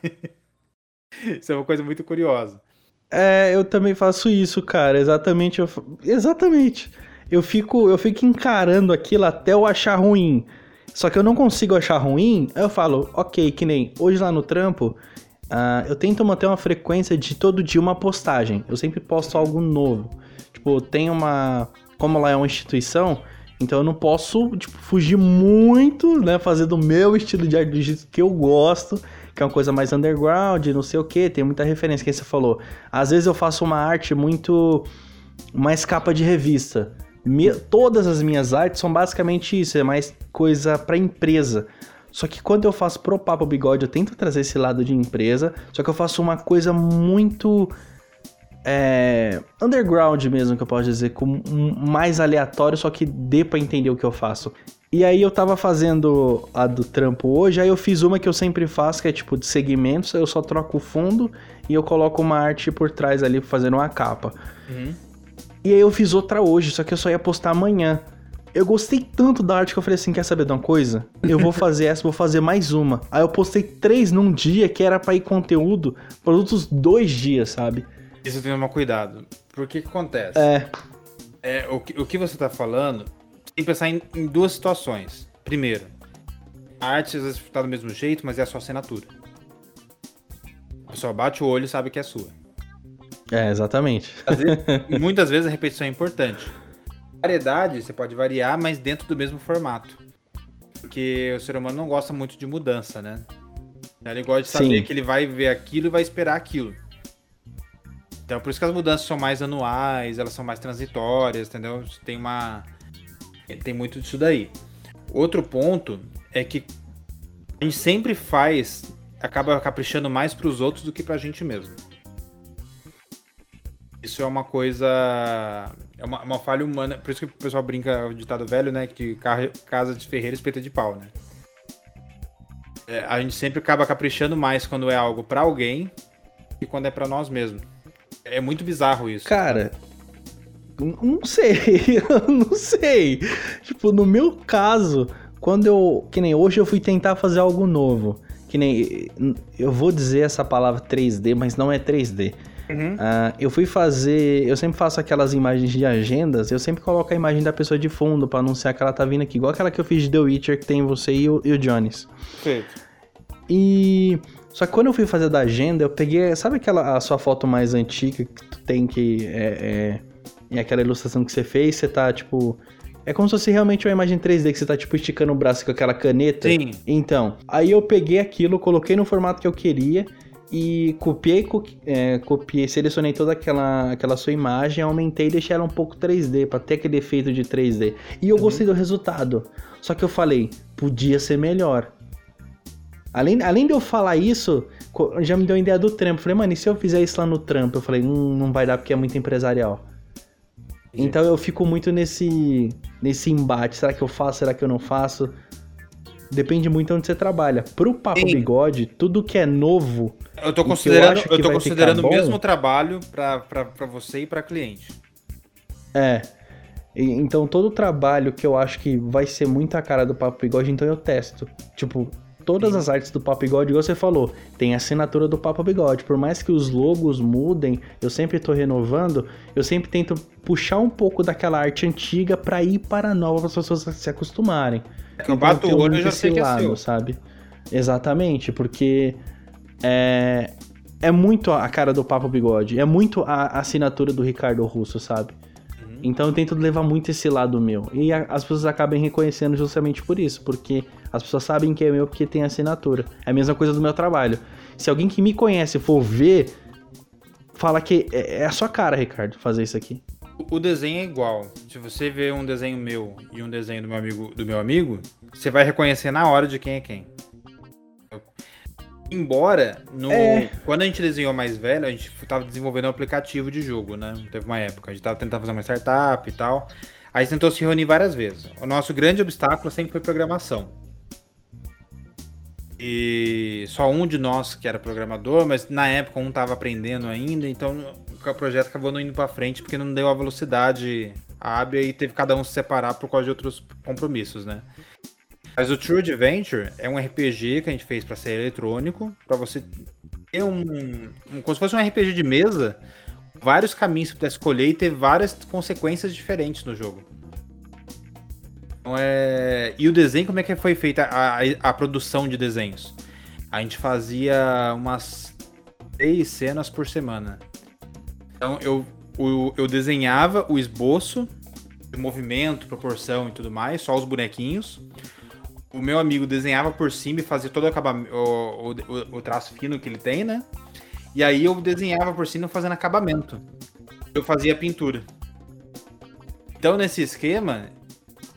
isso é uma coisa muito curiosa. É, eu também faço isso, cara. Exatamente. Eu, exatamente. Eu fico, eu fico encarando aquilo até eu achar ruim. Só que eu não consigo achar ruim. Eu falo, ok, que nem hoje lá no trampo, uh, eu tento manter uma frequência de todo dia uma postagem. Eu sempre posto algo novo. Tipo, tem uma. Como lá é uma instituição, então eu não posso, tipo, fugir muito, né? Fazer do meu estilo de arte jeito que eu gosto, que é uma coisa mais underground, não sei o que, tem muita referência que você falou. Às vezes eu faço uma arte muito. mais capa de revista. Me, todas as minhas artes são basicamente isso, é mais coisa para empresa. Só que quando eu faço pro Papo Bigode, eu tento trazer esse lado de empresa, só que eu faço uma coisa muito é, underground mesmo, que eu posso dizer, com um, mais aleatório, só que dê pra entender o que eu faço. E aí eu tava fazendo a do trampo hoje, aí eu fiz uma que eu sempre faço, que é tipo de segmentos, eu só troco o fundo e eu coloco uma arte por trás ali fazendo uma capa. Uhum. E aí eu fiz outra hoje, só que eu só ia postar amanhã. Eu gostei tanto da arte que eu falei assim, quer saber de uma coisa? Eu vou fazer essa, vou fazer mais uma. Aí eu postei três num dia, que era pra ir conteúdo para outros dois dias, sabe? Isso tem que tomar cuidado. Por que que acontece? É. é o, que, o que você tá falando, tem que pensar em, em duas situações. Primeiro, a arte às vezes tá do mesmo jeito, mas é a sua assinatura. A pessoa bate o olho e sabe que é sua. É, exatamente. Vezes, muitas vezes a repetição é importante. Variedade você pode variar, mas dentro do mesmo formato. Porque o ser humano não gosta muito de mudança, né? Ele gosta de saber Sim. que ele vai ver aquilo e vai esperar aquilo. Então por isso que as mudanças são mais anuais, elas são mais transitórias, entendeu? Tem uma. Tem muito disso daí. Outro ponto é que a gente sempre faz, acaba caprichando mais para os outros do que para a gente mesmo. Isso é uma coisa. É uma, uma, falha humana. Por isso que o pessoal brinca o ditado velho, né? Que casa de ferreira espeta de pau, né? É, a gente sempre acaba caprichando mais quando é algo para alguém e quando é para nós mesmos. É muito bizarro isso. Cara, não sei, não sei. Tipo, no meu caso, quando eu. Que nem hoje eu fui tentar fazer algo novo. Que nem. Eu vou dizer essa palavra 3D, mas não é 3D. Uhum. Uh, eu fui fazer. Eu sempre faço aquelas imagens de agendas. Eu sempre coloco a imagem da pessoa de fundo para anunciar que ela tá vindo aqui. Igual aquela que eu fiz de The Witcher, que tem você e o, e o Jones. Feito. E. Só que quando eu fui fazer da agenda, eu peguei. Sabe aquela a sua foto mais antiga que tu tem que. É, é, é aquela ilustração que você fez, você tá tipo. É como se fosse realmente uma imagem 3D que você tá tipo esticando o braço com aquela caneta. Sim. Então, aí eu peguei aquilo, coloquei no formato que eu queria e copiei, é, copiei, selecionei toda aquela, aquela sua imagem, aumentei e deixei ela um pouco 3D para ter aquele efeito de 3D. E eu uhum. gostei do resultado. Só que eu falei, podia ser melhor. Além, além de eu falar isso, já me deu a ideia do trampo. Falei, mano, e se eu fizer isso lá no trampo? Eu falei, hum, não vai dar porque é muito empresarial. Então eu fico muito nesse, nesse embate. Será que eu faço? Será que eu não faço? Depende muito onde você trabalha. Pro Papo Sim. Bigode, tudo que é novo. Eu tô considerando, eu, eu tô considerando o mesmo trabalho para você e para cliente. É. Então todo trabalho que eu acho que vai ser muito a cara do Papo Bigode, então eu testo. Tipo, todas as artes do Papo Bigode, igual você falou, tem a assinatura do Papo Bigode. Por mais que os logos mudem, eu sempre estou renovando, eu sempre tento puxar um pouco daquela arte antiga para ir para a nova para as pessoas se acostumarem. É que eu bato o olho e já sei que é seu. sabe? Exatamente, porque é, é muito a cara do Papo Bigode, é muito a assinatura do Ricardo Russo, sabe? Então eu tento levar muito esse lado meu. E a, as pessoas acabam reconhecendo justamente por isso, porque as pessoas sabem que é meu porque tem assinatura. É a mesma coisa do meu trabalho. Se alguém que me conhece for ver, fala que é, é a sua cara, Ricardo, fazer isso aqui. O desenho é igual. Se você vê um desenho meu e um desenho do meu amigo, do meu amigo, você vai reconhecer na hora de quem é quem. Embora, no, é. quando a gente desenhou mais velho, a gente estava desenvolvendo um aplicativo de jogo, né? Teve uma época, a gente estava tentando fazer uma startup e tal. Aí tentou se reunir várias vezes. O nosso grande obstáculo sempre foi programação. E só um de nós que era programador, mas na época um estava aprendendo ainda, então o projeto acabou não indo para frente porque não deu a velocidade hábil e teve cada um se separar por causa de outros compromissos, né? Mas o True Adventure é um RPG que a gente fez para ser eletrônico, para você ter um, um, como se fosse um RPG de mesa, vários caminhos pudesse escolher e ter várias consequências diferentes no jogo. Então, é... E o desenho, como é que foi feita a, a, produção de desenhos? A gente fazia umas três cenas por semana. Então eu, eu, eu desenhava o esboço, de movimento, proporção e tudo mais, só os bonequinhos o meu amigo desenhava por cima e fazia todo o, acabamento, o, o, o, traço fino que ele tem, né? E aí eu desenhava por cima fazendo acabamento. Eu fazia pintura. Então nesse esquema,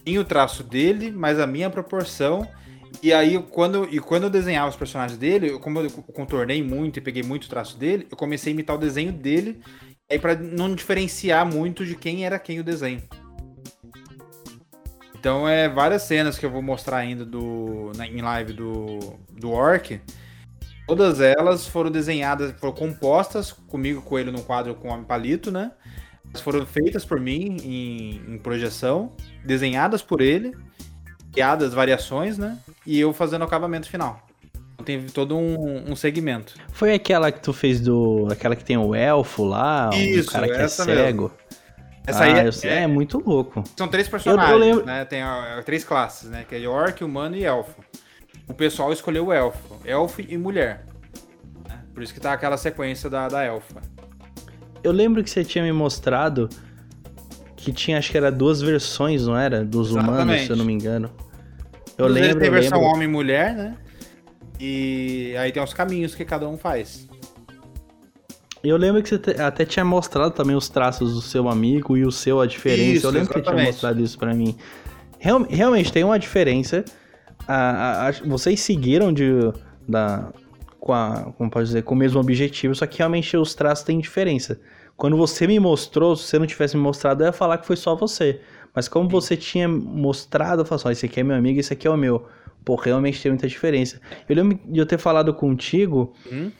tinha o traço dele, mas a minha proporção. E aí, quando, e quando eu desenhava os personagens dele, eu, como eu contornei muito e peguei muito o traço dele, eu comecei a imitar o desenho dele, aí para não diferenciar muito de quem era quem o desenho. Então é várias cenas que eu vou mostrar ainda do, na, em live do, do Orc. Todas elas foram desenhadas, foram compostas comigo, com ele no quadro com o palito, né? Elas foram feitas por mim em, em projeção, desenhadas por ele, criadas variações, né? E eu fazendo o acabamento final. Então, tem todo um, um, segmento. Foi aquela que tu fez do. aquela que tem o elfo lá, Isso, o cara que é cego. Mesmo. Essa ah, aí é, é, é, muito louco. São três personagens, eu, eu lembro... né? Tem ó, três classes, né? Que é orc, humano e elfo. O pessoal escolheu o elfo. Elfo e mulher. Né? Por isso que tá aquela sequência da, da elfa. Eu lembro que você tinha me mostrado que tinha, acho que era duas versões, não era? Dos Exatamente. humanos, se eu não me engano. Eu Dos lembro. Tem versão lembro... homem e mulher, né? E aí tem os caminhos que cada um faz. Eu lembro que você até tinha mostrado também os traços do seu amigo e o seu, a diferença. Isso, eu lembro exatamente. que você tinha mostrado isso para mim. Real, realmente tem uma diferença. A, a, a, vocês seguiram de, da, com a, como pode dizer, com o mesmo objetivo, só que realmente os traços têm diferença. Quando você me mostrou, se você não tivesse me mostrado, eu ia falar que foi só você. Mas como você tinha mostrado, eu falei assim, esse aqui é meu amigo, esse aqui é o meu. Pô, realmente tem muita diferença. Eu lembro de eu ter falado contigo hum?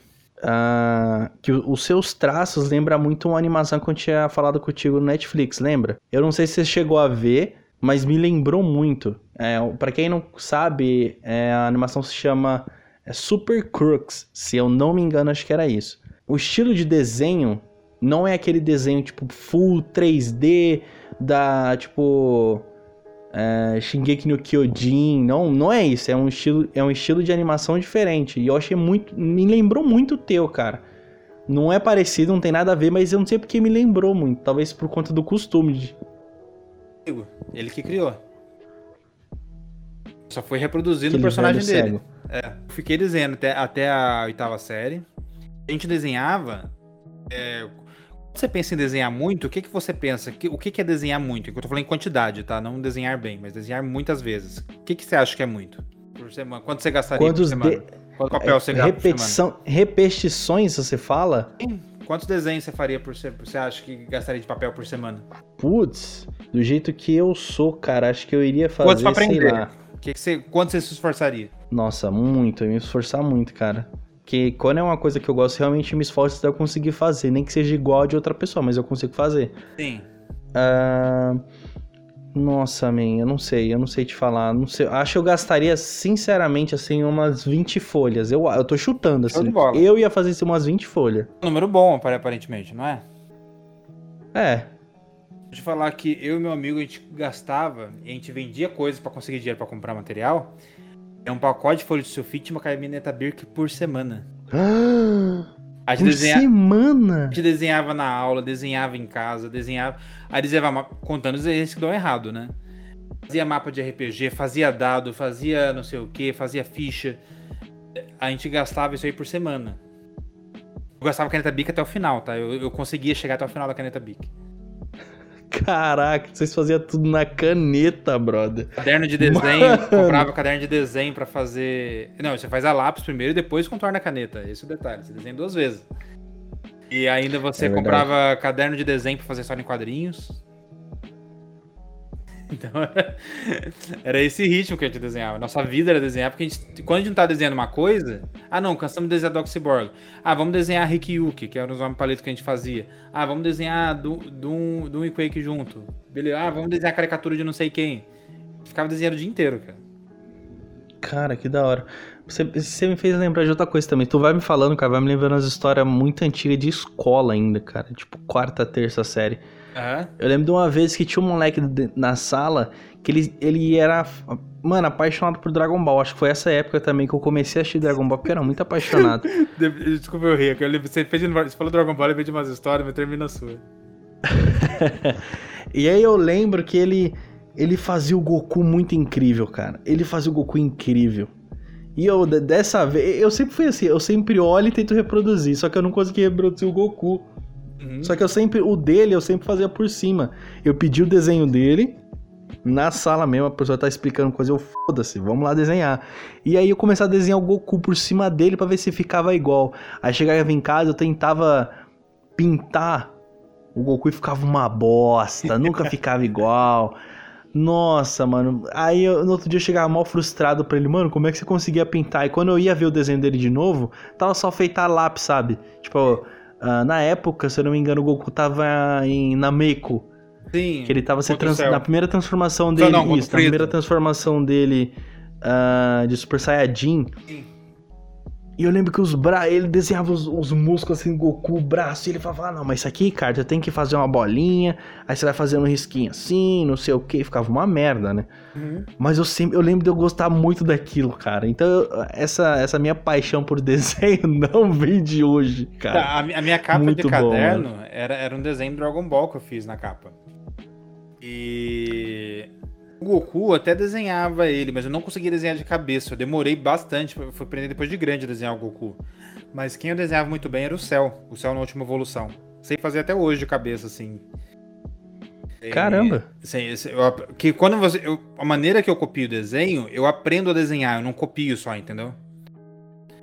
Uh, que os seus traços lembram muito uma animação que eu tinha falado contigo no Netflix, lembra? Eu não sei se você chegou a ver, mas me lembrou muito. É, para quem não sabe, é, a animação se chama é Super Crooks, se eu não me engano, acho que era isso. O estilo de desenho não é aquele desenho tipo full 3D da tipo é, Shingeki no Kyojin, não, não é isso, é um estilo, é um estilo de animação diferente. E eu achei muito, me lembrou muito o teu, cara. Não é parecido, não tem nada a ver, mas eu não sei porque me lembrou muito, talvez por conta do costume de ele que criou. Só foi reproduzindo o personagem dele. É, fiquei desenhando até, até a oitava série. A gente desenhava. É, você pensa em desenhar muito, o que, que você pensa? O que, que é desenhar muito? Eu tô falando em quantidade, tá? Não desenhar bem, mas desenhar muitas vezes. O que, que você acha que é muito? Por semana? Quanto você gastaria Quantos por semana? De... Quanto papel você gasta repetição, por semana? Repetições, você fala? Sim. Quantos desenhos você faria por semana? Você acha que gastaria de papel por semana? Putz, do jeito que eu sou, cara, acho que eu iria fazer, Quantos pra aprender? sei lá. Que que você, quanto você se esforçaria? Nossa, muito, eu ia me esforçar muito, cara. Que quando é uma coisa que eu gosto, realmente me esforço até eu conseguir fazer. Nem que seja igual de outra pessoa, mas eu consigo fazer. Sim. Uh, nossa, man, eu não sei, eu não sei te falar. Não sei, acho que eu gastaria, sinceramente, assim, umas 20 folhas. Eu, eu tô chutando, assim. Eu ia fazer assim, umas 20 folhas. Um número bom, aparentemente, não é? É, de falar que eu e meu amigo a gente gastava e a gente vendia coisas para conseguir dinheiro para comprar material. É um pacote de folha de sulfite e uma caminhoneta Birk por semana. a gente por desenha... semana? A gente desenhava na aula, desenhava em casa, desenhava. Aí desenhava contando os erros que dão errado, né? Fazia mapa de RPG, fazia dado, fazia não sei o que, fazia ficha. A gente gastava isso aí por semana. Eu gastava caneta Bic até o final, tá? Eu, eu conseguia chegar até o final da caneta Bic. Caraca, vocês faziam tudo na caneta, brother. Caderno de desenho, Mano. comprava caderno de desenho para fazer. Não, você faz a lápis primeiro e depois contorna a caneta. Esse é o detalhe, você desenha duas vezes. E ainda você é comprava caderno de desenho para fazer história em quadrinhos. Então, era esse ritmo que a gente desenhava. Nossa vida era desenhar, porque a gente, quando a gente não tá desenhando uma coisa, ah não, cansamos de desenhar Doc Cyborg. Ah, vamos desenhar Rick Yuki, que era os nomes palitos que a gente fazia. Ah, vamos desenhar Doom, Doom e Quake junto. Beleza. Ah, vamos desenhar caricatura de não sei quem. Ficava desenhando o dia inteiro, cara. Cara, que da hora. Você, você me fez lembrar de outra coisa também. Tu vai me falando, cara, vai me lembrando umas histórias muito antigas de escola ainda, cara. Tipo, quarta, terça série. Uhum. Eu lembro de uma vez que tinha um moleque na sala que ele, ele era, mano, apaixonado por Dragon Ball. Acho que foi essa época também que eu comecei a assistir Dragon Ball, porque eu era muito apaixonado. Desculpa eu rir, você, fez, você falou Dragon Ball, eu vejo umas histórias, mas termina a sua. e aí eu lembro que ele, ele fazia o Goku muito incrível, cara. Ele fazia o Goku incrível. E eu, dessa vez, eu sempre fui assim, eu sempre olho e tento reproduzir, só que eu não consegui reproduzir o Goku. Uhum. Só que eu sempre, o dele eu sempre fazia por cima. Eu pedi o desenho dele, na sala mesmo, a pessoa tá explicando coisa, eu foda-se, vamos lá desenhar. E aí eu comecei a desenhar o Goku por cima dele para ver se ficava igual. Aí chegava em casa, eu tentava pintar o Goku e ficava uma bosta, nunca ficava igual. Nossa, mano. Aí eu, no outro dia eu chegava mal frustrado pra ele, mano, como é que você conseguia pintar? E quando eu ia ver o desenho dele de novo, tava só feita a lápis, sabe? Tipo, Uh, na época, se eu não me engano, o Goku tava em Nameku. Sim. Que ele tava se trans... na primeira transformação dele. Não, isso, na primeira transformação dele uh, de Super Saiyajin. Sim. E eu lembro que os bra... ele desenhava os, os músculos assim, Goku, o braço, e ele falava, ah, não, mas isso aqui, cara, você tem que fazer uma bolinha, aí você vai fazendo um risquinho assim, não sei o que, ficava uma merda, né? Uhum. Mas eu sempre, eu lembro de eu gostar muito daquilo, cara. Então, essa, essa minha paixão por desenho não vem de hoje, cara. Tá, a, a, minha capa muito de caderno bom, era, era um desenho do Dragon Ball que eu fiz na capa. E o Goku até desenhava ele, mas eu não conseguia desenhar de cabeça. Eu demorei bastante, fui aprender depois de grande a desenhar o Goku. mas quem eu desenhava muito bem era o Céu, o Céu na última evolução. Sei fazer até hoje de cabeça, assim. Caramba! Sim, que quando você. Eu, a maneira que eu copio o desenho, eu aprendo a desenhar, eu não copio só, entendeu?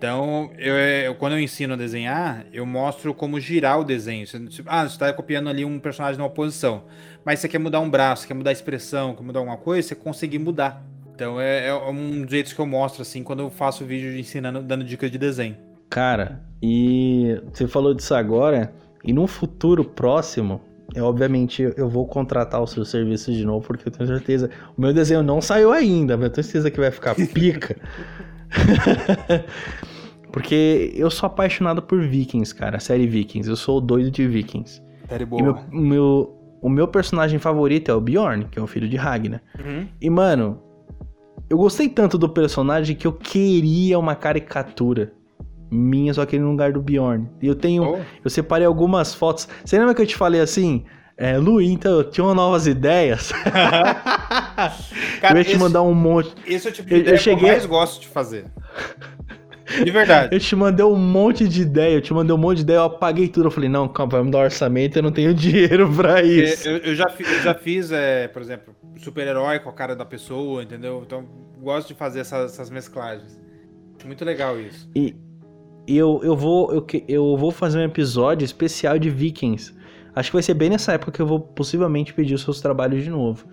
Então, eu, eu, quando eu ensino a desenhar, eu mostro como girar o desenho. Você, ah, você está copiando ali um personagem numa posição, mas você quer mudar um braço, quer mudar a expressão, quer mudar alguma coisa, você conseguir mudar. Então, é, é um dos jeitos que eu mostro, assim, quando eu faço vídeo ensinando, dando dicas de desenho. Cara, e você falou disso agora, e num futuro próximo, eu, obviamente eu vou contratar os seus serviços de novo, porque eu tenho certeza. O meu desenho não saiu ainda, mas eu tenho certeza que vai ficar pica. porque eu sou apaixonado por Vikings, cara, a série Vikings. Eu sou doido de Vikings. Série boa. E meu, meu, o meu personagem favorito é o Bjorn, que é o filho de Ragnar. Uhum. E, mano, eu gostei tanto do personagem que eu queria uma caricatura minha, só que no lugar do Bjorn. E eu tenho. Oh. Eu separei algumas fotos. Você lembra que eu te falei assim? É, Lu, então, eu tinha novas ideias. Cara, eu ia te mandar um monte. Esse é o tipo de eu, ideia eu cheguei... que eu mais gosto de fazer. De verdade. eu te mandei um monte de ideia, eu te mandei um monte de ideia, eu apaguei tudo. Eu falei, não, calma, vai me dar um orçamento, eu não tenho dinheiro pra isso. Eu, eu já, eu já fiz, é, por exemplo, super-herói com a cara da pessoa, entendeu? Então, gosto de fazer essas, essas mesclagens. Muito legal isso. E, eu, eu, vou, eu, eu vou fazer um episódio especial de Vikings. Acho que vai ser bem nessa época que eu vou possivelmente pedir os seus trabalhos de novo.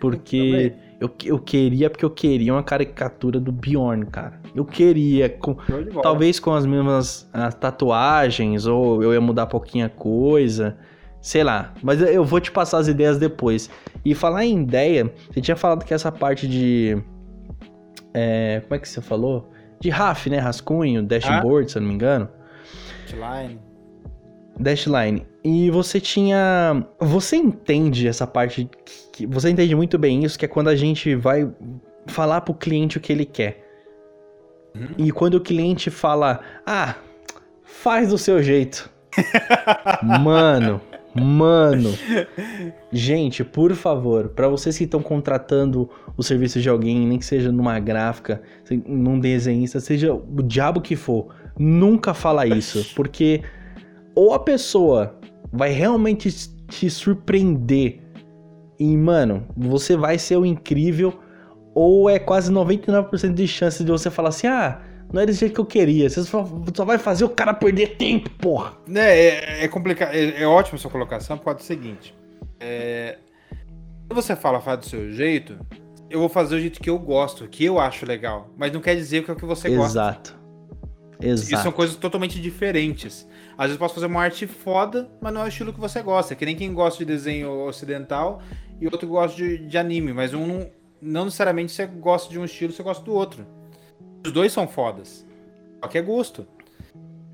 Porque eu, eu queria, porque eu queria uma caricatura do Bjorn, cara. Eu queria, com, talvez com as mesmas as tatuagens, ou eu ia mudar pouquinho a coisa. Sei lá, mas eu vou te passar as ideias depois. E falar em ideia, você tinha falado que essa parte de. É, como é que você falou? de RAF, né? Rascunho, dashboard, ah. se eu não me engano. Dashline. Dashline. E você tinha. Você entende essa parte. Que... Você entende muito bem isso, que é quando a gente vai falar pro cliente o que ele quer. Uhum. E quando o cliente fala, ah, faz do seu jeito. Mano, Mano, gente, por favor, para vocês que estão contratando o serviço de alguém, nem que seja numa gráfica, num desenhista, seja o diabo que for, nunca fala isso, porque ou a pessoa vai realmente te surpreender e, mano, você vai ser o incrível, ou é quase 99% de chance de você falar assim: "Ah, não é desse jeito que eu queria. Você só, só vai fazer o cara perder tempo, porra. É, é, é complicado. É, é ótimo a sua colocação por causa do seguinte. É, quando você fala, fala do seu jeito, eu vou fazer o jeito que eu gosto, que eu acho legal. Mas não quer dizer que é o que você Exato. gosta. Exato. Exato. E são coisas totalmente diferentes. Às vezes posso fazer uma arte foda, mas não é o estilo que você gosta. É que nem quem gosta de desenho ocidental e outro gosta de, de anime. Mas um não, não necessariamente você gosta de um estilo, você gosta do outro. Os dois são fodas. Só que é gosto.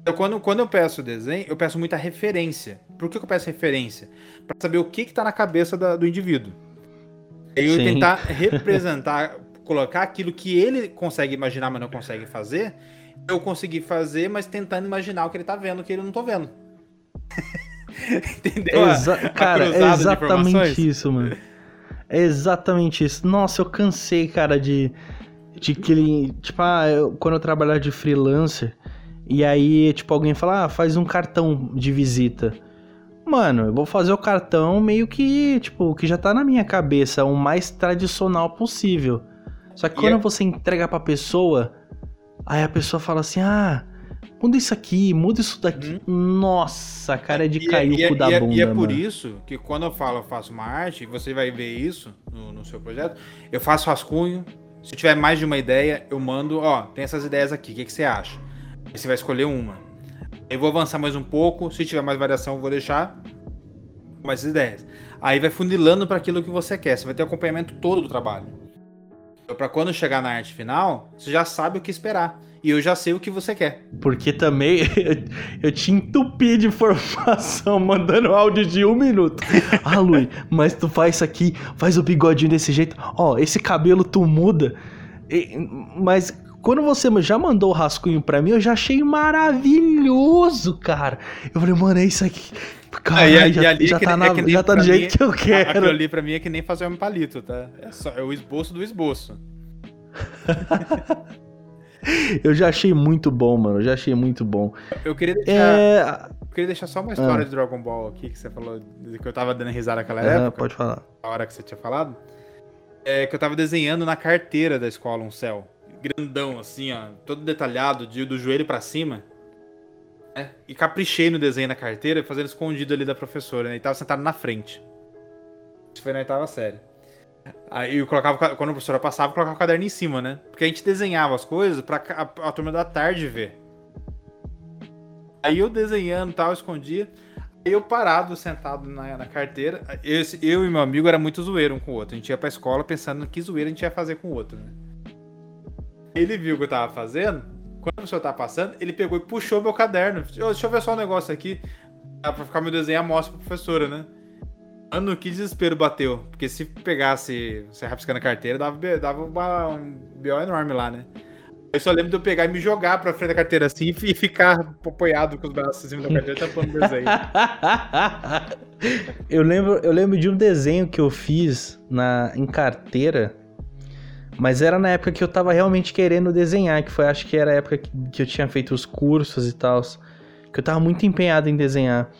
Então, quando, quando eu peço desenho, eu peço muita referência. Por que, que eu peço referência? Para saber o que, que tá na cabeça da, do indivíduo. E eu Sim. tentar representar, colocar aquilo que ele consegue imaginar, mas não consegue fazer. Eu consegui fazer, mas tentando imaginar o que ele tá vendo, que ele não tô vendo. Entendeu? Exa a, a cara, é exatamente isso, mano. É exatamente isso. Nossa, eu cansei, cara, de de que ele, tipo, ah, eu, quando eu trabalhar de freelancer, e aí, tipo, alguém fala, ah, faz um cartão de visita. Mano, eu vou fazer o cartão meio que, tipo, que já tá na minha cabeça, o mais tradicional possível. Só que quando é... você entrega pra pessoa, aí a pessoa fala assim, ah, muda isso aqui, muda isso daqui. Uhum. Nossa, cara, é de cair e, o cu da e, bunda. E é por mano. isso que quando eu falo, eu faço uma arte, você vai ver isso no, no seu projeto, eu faço rascunho, se tiver mais de uma ideia, eu mando, ó, tem essas ideias aqui, o que, que você acha? Aí você vai escolher uma. Eu vou avançar mais um pouco, se tiver mais variação, eu vou deixar mais ideias. Aí vai funilando para aquilo que você quer, você vai ter acompanhamento todo do trabalho. Então, para quando chegar na arte final, você já sabe o que esperar. E eu já sei o que você quer. Porque também eu, te entupi de informação mandando áudio de um minuto. ah, Lui, mas tu faz isso aqui, faz o bigodinho desse jeito. Ó, esse cabelo tu muda. E, mas quando você já mandou o rascunho pra mim, eu já achei maravilhoso, cara. Eu falei, mano, é isso aqui. Caralho, é, já, já, tá, na, é já tá do jeito mim, que eu quero. Aquilo ali pra mim é que nem fazer um palito, tá? É, só, é o esboço do esboço. eu já achei muito bom, mano. Eu já achei muito bom. Eu queria deixar, é... eu queria deixar só uma história ah. de Dragon Ball aqui que você falou, que eu tava dando risada naquela ah, época. Pode falar. A hora que você tinha falado. É que eu tava desenhando na carteira da escola um céu. Grandão, assim, ó. Todo detalhado, de, do joelho para cima. É, e caprichei no desenho na carteira, fazendo escondido ali da professora, né? E tava sentado na frente. Isso foi na oitava série. Aí eu colocava, quando a professora passava, eu colocava o caderno em cima, né? Porque a gente desenhava as coisas pra a, a turma da tarde ver. Aí eu desenhando e tal, escondia. Aí eu parado, sentado na, na carteira. Eu, eu, e meu amigo era muito zoeiro um com o outro. A gente ia pra escola pensando que zoeira a gente ia fazer com o outro, né? Ele viu o que eu tava fazendo. Quando o professor tava passando, ele pegou e puxou meu caderno. Deixa eu ver só um negócio aqui. Pra ficar meu desenho, mostra pra professora, né? Mano, que desespero bateu. Porque se pegasse, você rabiscando a carteira, dava, dava uma, um B.O. enorme lá, né? Eu só lembro de eu pegar e me jogar pra frente da carteira assim e ficar apoiado com os braços em cima da carteira tapando o desenho. eu, lembro, eu lembro de um desenho que eu fiz na, em carteira, mas era na época que eu tava realmente querendo desenhar, que foi, acho que era a época que, que eu tinha feito os cursos e tal, que eu tava muito empenhado em desenhar.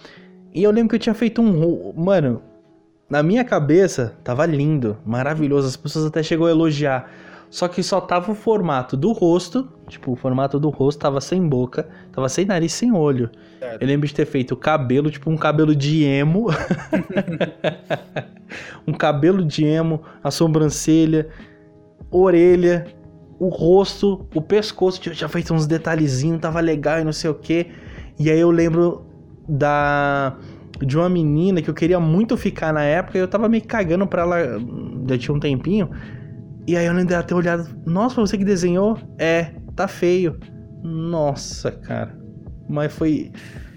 E eu lembro que eu tinha feito um. Mano, na minha cabeça, tava lindo, maravilhoso. As pessoas até chegou a elogiar. Só que só tava o formato do rosto, tipo, o formato do rosto tava sem boca, tava sem nariz, sem olho. Certo. Eu lembro de ter feito o cabelo, tipo um cabelo de emo. um cabelo de emo, a sobrancelha, orelha, o rosto, o pescoço. Tinha feito uns detalhezinhos, tava legal e não sei o que. E aí eu lembro da de uma menina que eu queria muito ficar na época e eu tava me cagando pra ela, já tinha um tempinho. E aí eu lembro dela ter olhado, nossa, você que desenhou? É, tá feio. Nossa, cara. Mas foi.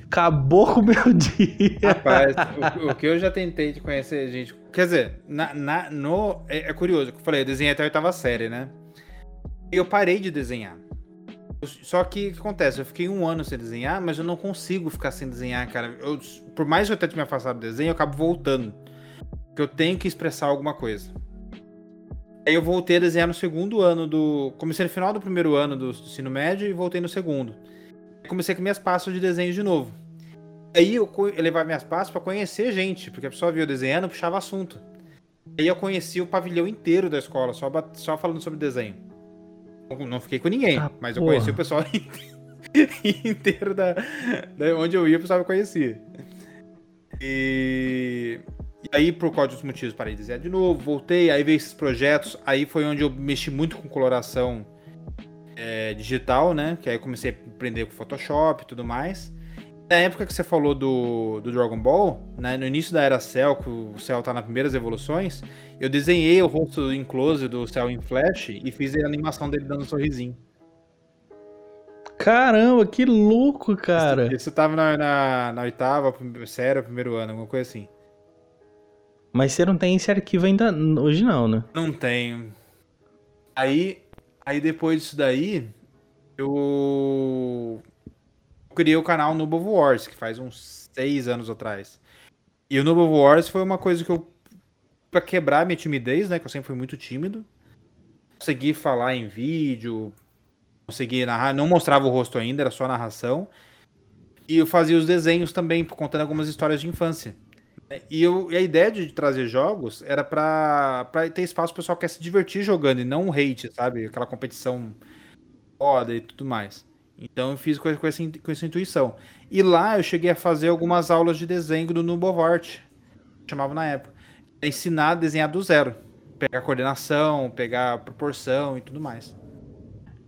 Acabou com o meu dia. Rapaz, o, o, que eu já tentei de conhecer gente. Quer dizer, na, na no, é, é curioso, eu falei, eu desenhei até a oitava série, né? Eu parei de desenhar. Só que o que acontece? Eu fiquei um ano sem desenhar, mas eu não consigo ficar sem desenhar, cara. Eu, por mais que eu tente me afastar do desenho, eu acabo voltando. Porque eu tenho que expressar alguma coisa. Aí eu voltei a desenhar no segundo ano do. Comecei no final do primeiro ano do, do ensino médio e voltei no segundo. Comecei com minhas pastas de desenho de novo. Aí eu, eu levava minhas pastas para conhecer gente, porque a pessoa via eu desenhando puxava assunto. Aí eu conheci o pavilhão inteiro da escola, só, só falando sobre desenho. Não fiquei com ninguém, ah, mas eu porra. conheci o pessoal inteiro da, da onde eu ia, o pessoal me conhecia. E, e aí, por causa dos motivos, parei de desenhar de novo, voltei, aí veio esses projetos, aí foi onde eu mexi muito com coloração é, digital, né? Que aí eu comecei a aprender com Photoshop e tudo mais. Na época que você falou do, do Dragon Ball, né, no início da era Cell, que o Cell tá nas primeiras evoluções, eu desenhei o rosto em close do Cell em Flash e fiz a animação dele dando um sorrisinho. Caramba, que louco, cara! Isso, tava na, na, na oitava série, primeiro ano, alguma coisa assim. Mas você não tem esse arquivo ainda hoje não, né? Não tenho. Aí, aí depois disso daí, eu criei o canal Noob Wars, que faz uns seis anos atrás. E o Noob Wars foi uma coisa que eu. pra quebrar minha timidez, né? Que eu sempre fui muito tímido. Consegui falar em vídeo, consegui narrar. Não mostrava o rosto ainda, era só narração. E eu fazia os desenhos também, contando algumas histórias de infância. E, eu, a ideia de trazer jogos era pra ter espaço pro pessoal que quer se divertir jogando e não um hate, sabe? Aquela competição foda e tudo mais. Então eu fiz com, com, essa, com essa intuição. E lá eu cheguei a fazer algumas aulas de desenho do Nubovart, chamava na época. Ensinar a desenhar do zero. Pegar coordenação, pegar proporção e tudo mais.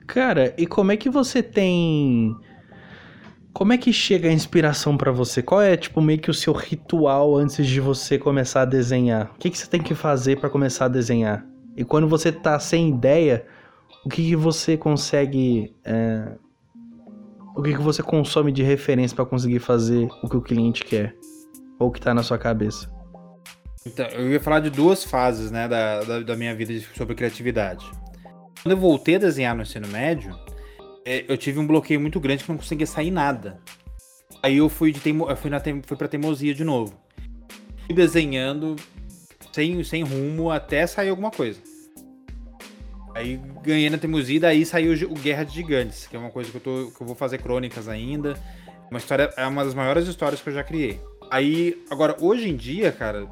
Cara, e como é que você tem. Como é que chega a inspiração para você? Qual é, tipo, meio que o seu ritual antes de você começar a desenhar? O que, que você tem que fazer para começar a desenhar? E quando você tá sem ideia, o que, que você consegue. É o que, que você consome de referência para conseguir fazer o que o cliente quer? Ou o que tá na sua cabeça? Então, eu ia falar de duas fases, né, da, da, da minha vida sobre criatividade. Quando eu voltei a desenhar no ensino médio, é, eu tive um bloqueio muito grande que não conseguia sair nada. Aí eu fui, de teimo, eu fui, na, fui pra teimosia de novo. Fui desenhando sem, sem rumo até sair alguma coisa. Aí ganhei na teimosia daí saiu o Guerra de Gigantes, que é uma coisa que eu, tô, que eu vou fazer crônicas ainda. Uma história, é uma das maiores histórias que eu já criei. Aí, agora, hoje em dia, cara,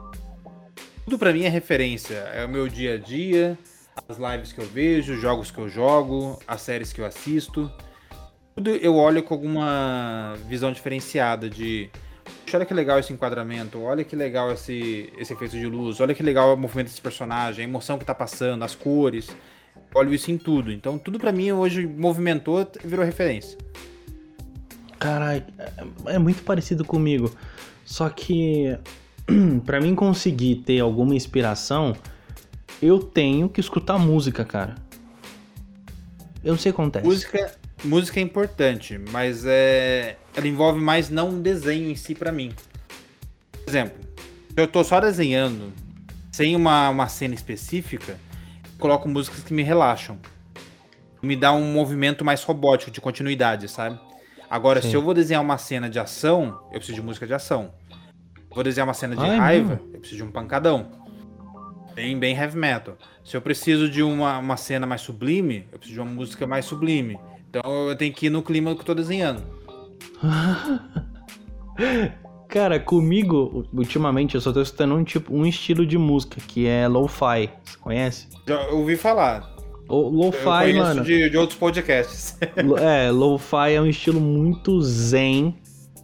tudo para mim é referência. É o meu dia a dia, as lives que eu vejo, os jogos que eu jogo, as séries que eu assisto. Tudo eu olho com alguma visão diferenciada de olha que legal esse enquadramento, olha que legal esse, esse efeito de luz, olha que legal o movimento desse personagem, a emoção que tá passando, as cores. Olho isso em tudo. Então tudo para mim hoje movimentou virou referência. Caralho, é, é muito parecido comigo. Só que para mim conseguir ter alguma inspiração, eu tenho que escutar música, cara. Eu não sei o que acontece. Música, música é importante, mas é, ela envolve mais não um desenho em si para mim. Por exemplo, se eu tô só desenhando, sem uma, uma cena específica, coloco músicas que me relaxam. Me dá um movimento mais robótico, de continuidade, sabe? Agora, Sim. se eu vou desenhar uma cena de ação, eu preciso de música de ação. Vou desenhar uma cena de Ai, raiva, mano. eu preciso de um pancadão. Bem, bem heavy metal. Se eu preciso de uma, uma cena mais sublime, eu preciso de uma música mais sublime. Então eu tenho que ir no clima que eu tô desenhando. Cara, comigo, ultimamente, eu só tô escutando um, tipo, um estilo de música, que é lo-fi. Você conhece? Já ouvi falar. Lo-fi, mano. De, de outros podcasts. é, lo-fi é um estilo muito zen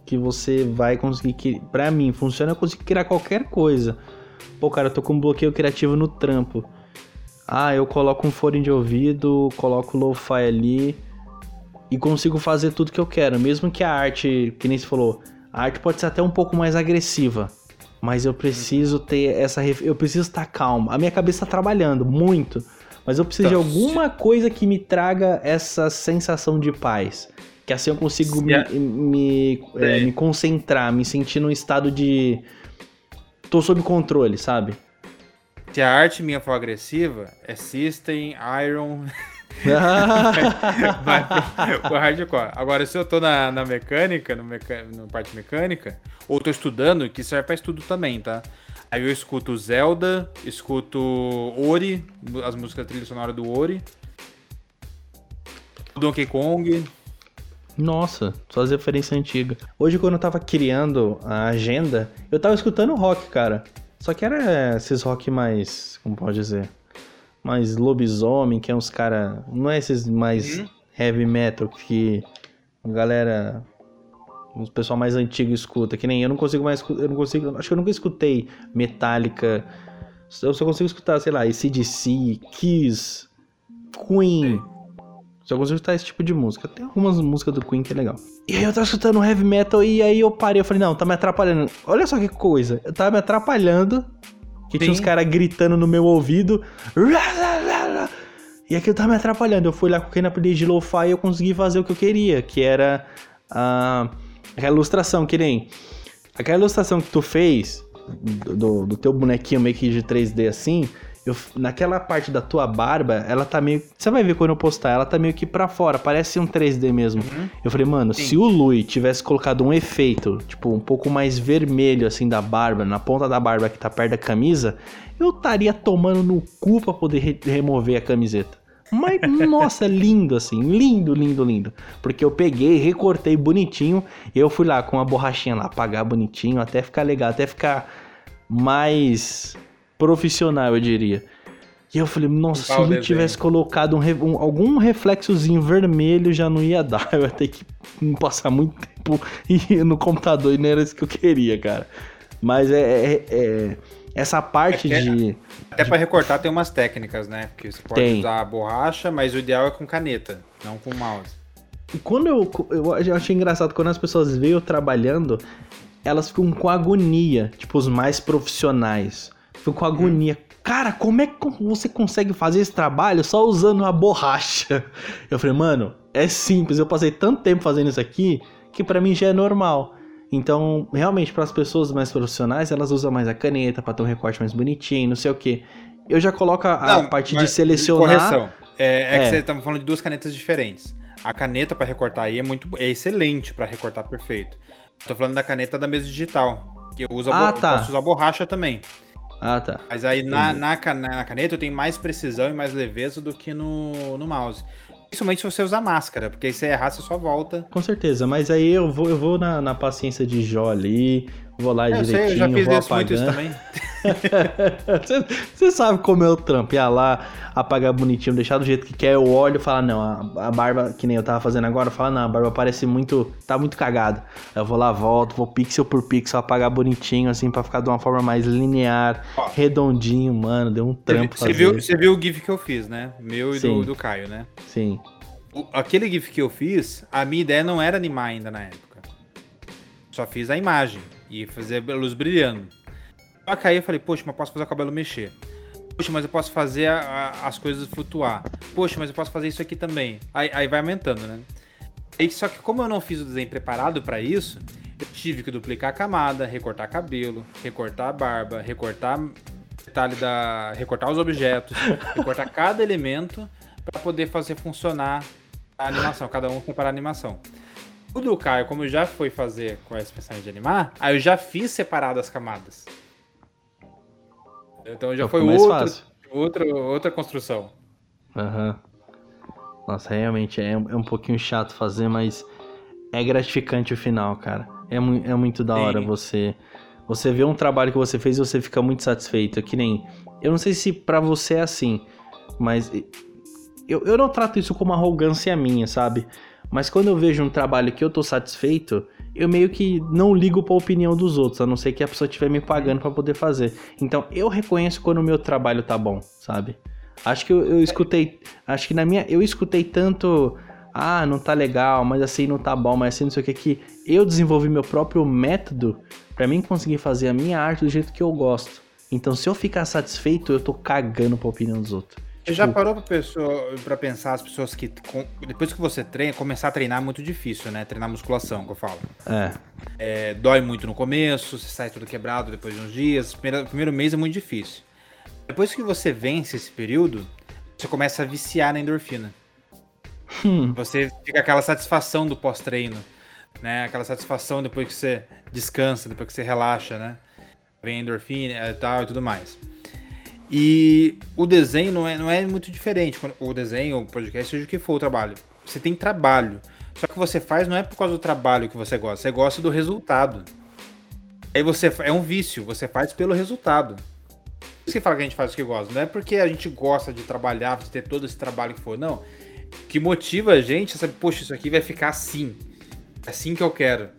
que você vai conseguir. Pra mim, funciona eu conseguir criar qualquer coisa. Pô, cara, eu tô com um bloqueio criativo no trampo. Ah, eu coloco um fone de ouvido, coloco lo-fi ali e consigo fazer tudo que eu quero. Mesmo que a arte, que nem se falou, a arte pode ser até um pouco mais agressiva, mas eu preciso ter essa. Eu preciso estar calmo. A minha cabeça está trabalhando muito, mas eu preciso de então, alguma coisa que me traga essa sensação de paz. Que assim eu consigo me, me, é, me concentrar, me sentir num estado de. Tô sob controle, sabe? Se a arte minha for agressiva, é System, Iron. vai pro, hardcore. Agora, se eu tô na, na mecânica, no meca, na parte mecânica, ou tô estudando, que serve pra estudo também, tá? Aí eu escuto Zelda, escuto Ori, as músicas trilha sonora do Ori. Donkey Kong. Nossa, só as referências antigas. Hoje, quando eu tava criando a agenda, eu tava escutando rock, cara. Só que era esses rock mais. Como pode dizer? mais lobisomem, que é uns cara. Não é esses mais uhum. heavy metal que a galera. Os pessoal mais antigo escuta, que nem eu não consigo mais. Eu não consigo. Acho que eu nunca escutei Metallica. Eu só consigo escutar, sei lá, ACDC, Kiss, Queen. Só consigo escutar esse tipo de música. Tem algumas músicas do Queen que é legal. E aí eu tava escutando heavy metal e aí eu parei. Eu falei, não, tá me atrapalhando. Olha só que coisa. Eu tava me atrapalhando que tinha uns caras gritando no meu ouvido. E aquilo tava me atrapalhando. Eu fui lá, coloquei na playlist de lo-fi e eu consegui fazer o que eu queria, que era uh, aquela ilustração, que nem. Aquela ilustração que tu fez do, do teu bonequinho meio que de 3D assim, eu, naquela parte da tua barba, ela tá meio. Você vai ver quando eu postar, ela tá meio que pra fora, parece um 3D mesmo. Uhum. Eu falei, mano, Sim. se o Lui tivesse colocado um efeito, tipo, um pouco mais vermelho assim da barba, na ponta da barba que tá perto da camisa, eu estaria tomando no cu pra poder re remover a camiseta. Mas, nossa, lindo assim, lindo, lindo, lindo. Porque eu peguei, recortei bonitinho, e eu fui lá com a borrachinha lá, apagar bonitinho, até ficar legal, até ficar mais profissional, eu diria. E eu falei, nossa, se eu tivesse colocado um, um, algum reflexozinho vermelho já não ia dar. Eu ia ter que passar muito tempo no computador e não era isso que eu queria, cara. Mas é, é, é essa parte é, de. Até para recortar tem umas técnicas, né? Porque você pode tem. usar a borracha, mas o ideal é com caneta, não com mouse. E quando eu, eu achei engraçado, quando as pessoas veem eu trabalhando, elas ficam com agonia, tipo, os mais profissionais. Fico com agonia. Cara, como é que você consegue fazer esse trabalho só usando uma borracha? Eu falei, mano, é simples. Eu passei tanto tempo fazendo isso aqui que para mim já é normal. Então, realmente, para as pessoas mais profissionais, elas usam mais a caneta para ter um recorte mais bonitinho, não sei o que. Eu já coloco a, não, parte de selecionar. Correção. É, é, é. que você tá falando de duas canetas diferentes. A caneta para recortar aí é muito é excelente para recortar perfeito. Tô falando da caneta da mesa digital, que eu uso ah, a, tá. posso usar borracha também. Ah, tá. Mas aí na, na, na, caneta eu tenho mais precisão e mais leveza do que no, no mouse. Principalmente se você usar máscara, porque aí se errar, você só volta. Com certeza, mas aí eu vou, eu vou na, na paciência de Jó ali, vou lá é, direitinho, eu já fiz vou isso, muito isso também. Você sabe como eu trampo, ia lá, apagar bonitinho, deixar do jeito que quer, eu olho e falo, não, a, a, barba, que nem eu tava fazendo agora, fala, não, a barba parece muito, tá muito cagada. Eu vou lá, volto, vou pixel por pixel, apagar bonitinho, assim, pra ficar de uma forma mais linear, Ó, redondinho, mano, deu um trampo Você viu, você viu o GIF que eu fiz, né? Meu e do, do Caio, né? Sim. O, aquele GIF que eu fiz, a minha ideia não era animar ainda na época. Só fiz a imagem e fazer a luz brilhando. Só que aí eu falei, poxa, mas eu posso fazer o cabelo mexer. Poxa, mas eu posso fazer a, a, as coisas flutuar. Poxa, mas eu posso fazer isso aqui também. Aí, aí vai aumentando, né? E, só que como eu não fiz o desenho preparado para isso, eu tive que duplicar a camada, recortar cabelo, recortar a barba, recortar detalhe da, recortar os objetos, recortar cada elemento para poder fazer funcionar a animação, cada um preparar a animação. O do Caio, como eu já fui fazer com essa pensão de animar, aí eu já fiz separado as camadas. Então já foi outro, outra, outra construção. Aham. Uhum. Nossa, realmente é, é um pouquinho chato fazer, mas é gratificante o final, cara. É, mu é muito da hora Sim. você você vê um trabalho que você fez e você fica muito satisfeito. Que nem. Eu não sei se para você é assim, mas eu, eu não trato isso como arrogância minha, sabe? Mas quando eu vejo um trabalho que eu tô satisfeito, eu meio que não ligo pra opinião dos outros, a não ser que a pessoa estiver me pagando para poder fazer. Então eu reconheço quando o meu trabalho tá bom, sabe? Acho que eu, eu escutei. Acho que na minha. Eu escutei tanto. Ah, não tá legal, mas assim não tá bom, mas assim não sei o que. Que eu desenvolvi meu próprio método para mim conseguir fazer a minha arte do jeito que eu gosto. Então se eu ficar satisfeito, eu tô cagando pra opinião dos outros. Você já parou pra pensar as pessoas que, depois que você treina, começar a treinar é muito difícil, né? Treinar musculação, que eu falo. É. é dói muito no começo, você sai tudo quebrado depois de uns dias. Primeiro, primeiro mês é muito difícil. Depois que você vence esse período, você começa a viciar na endorfina. Hum. Você fica aquela satisfação do pós-treino, né? Aquela satisfação depois que você descansa, depois que você relaxa, né? Vem a endorfina e tal e tudo mais. E o desenho não é, não é muito diferente. O desenho, o podcast, seja o que for o trabalho. Você tem trabalho. Só que você faz não é por causa do trabalho que você gosta, você gosta do resultado. Aí você é um vício, você faz pelo resultado. Por isso que fala que a gente faz o que gosta. Não é porque a gente gosta de trabalhar, de ter todo esse trabalho que for, não. O que motiva a gente é saber, poxa, isso aqui vai ficar assim. É assim que eu quero.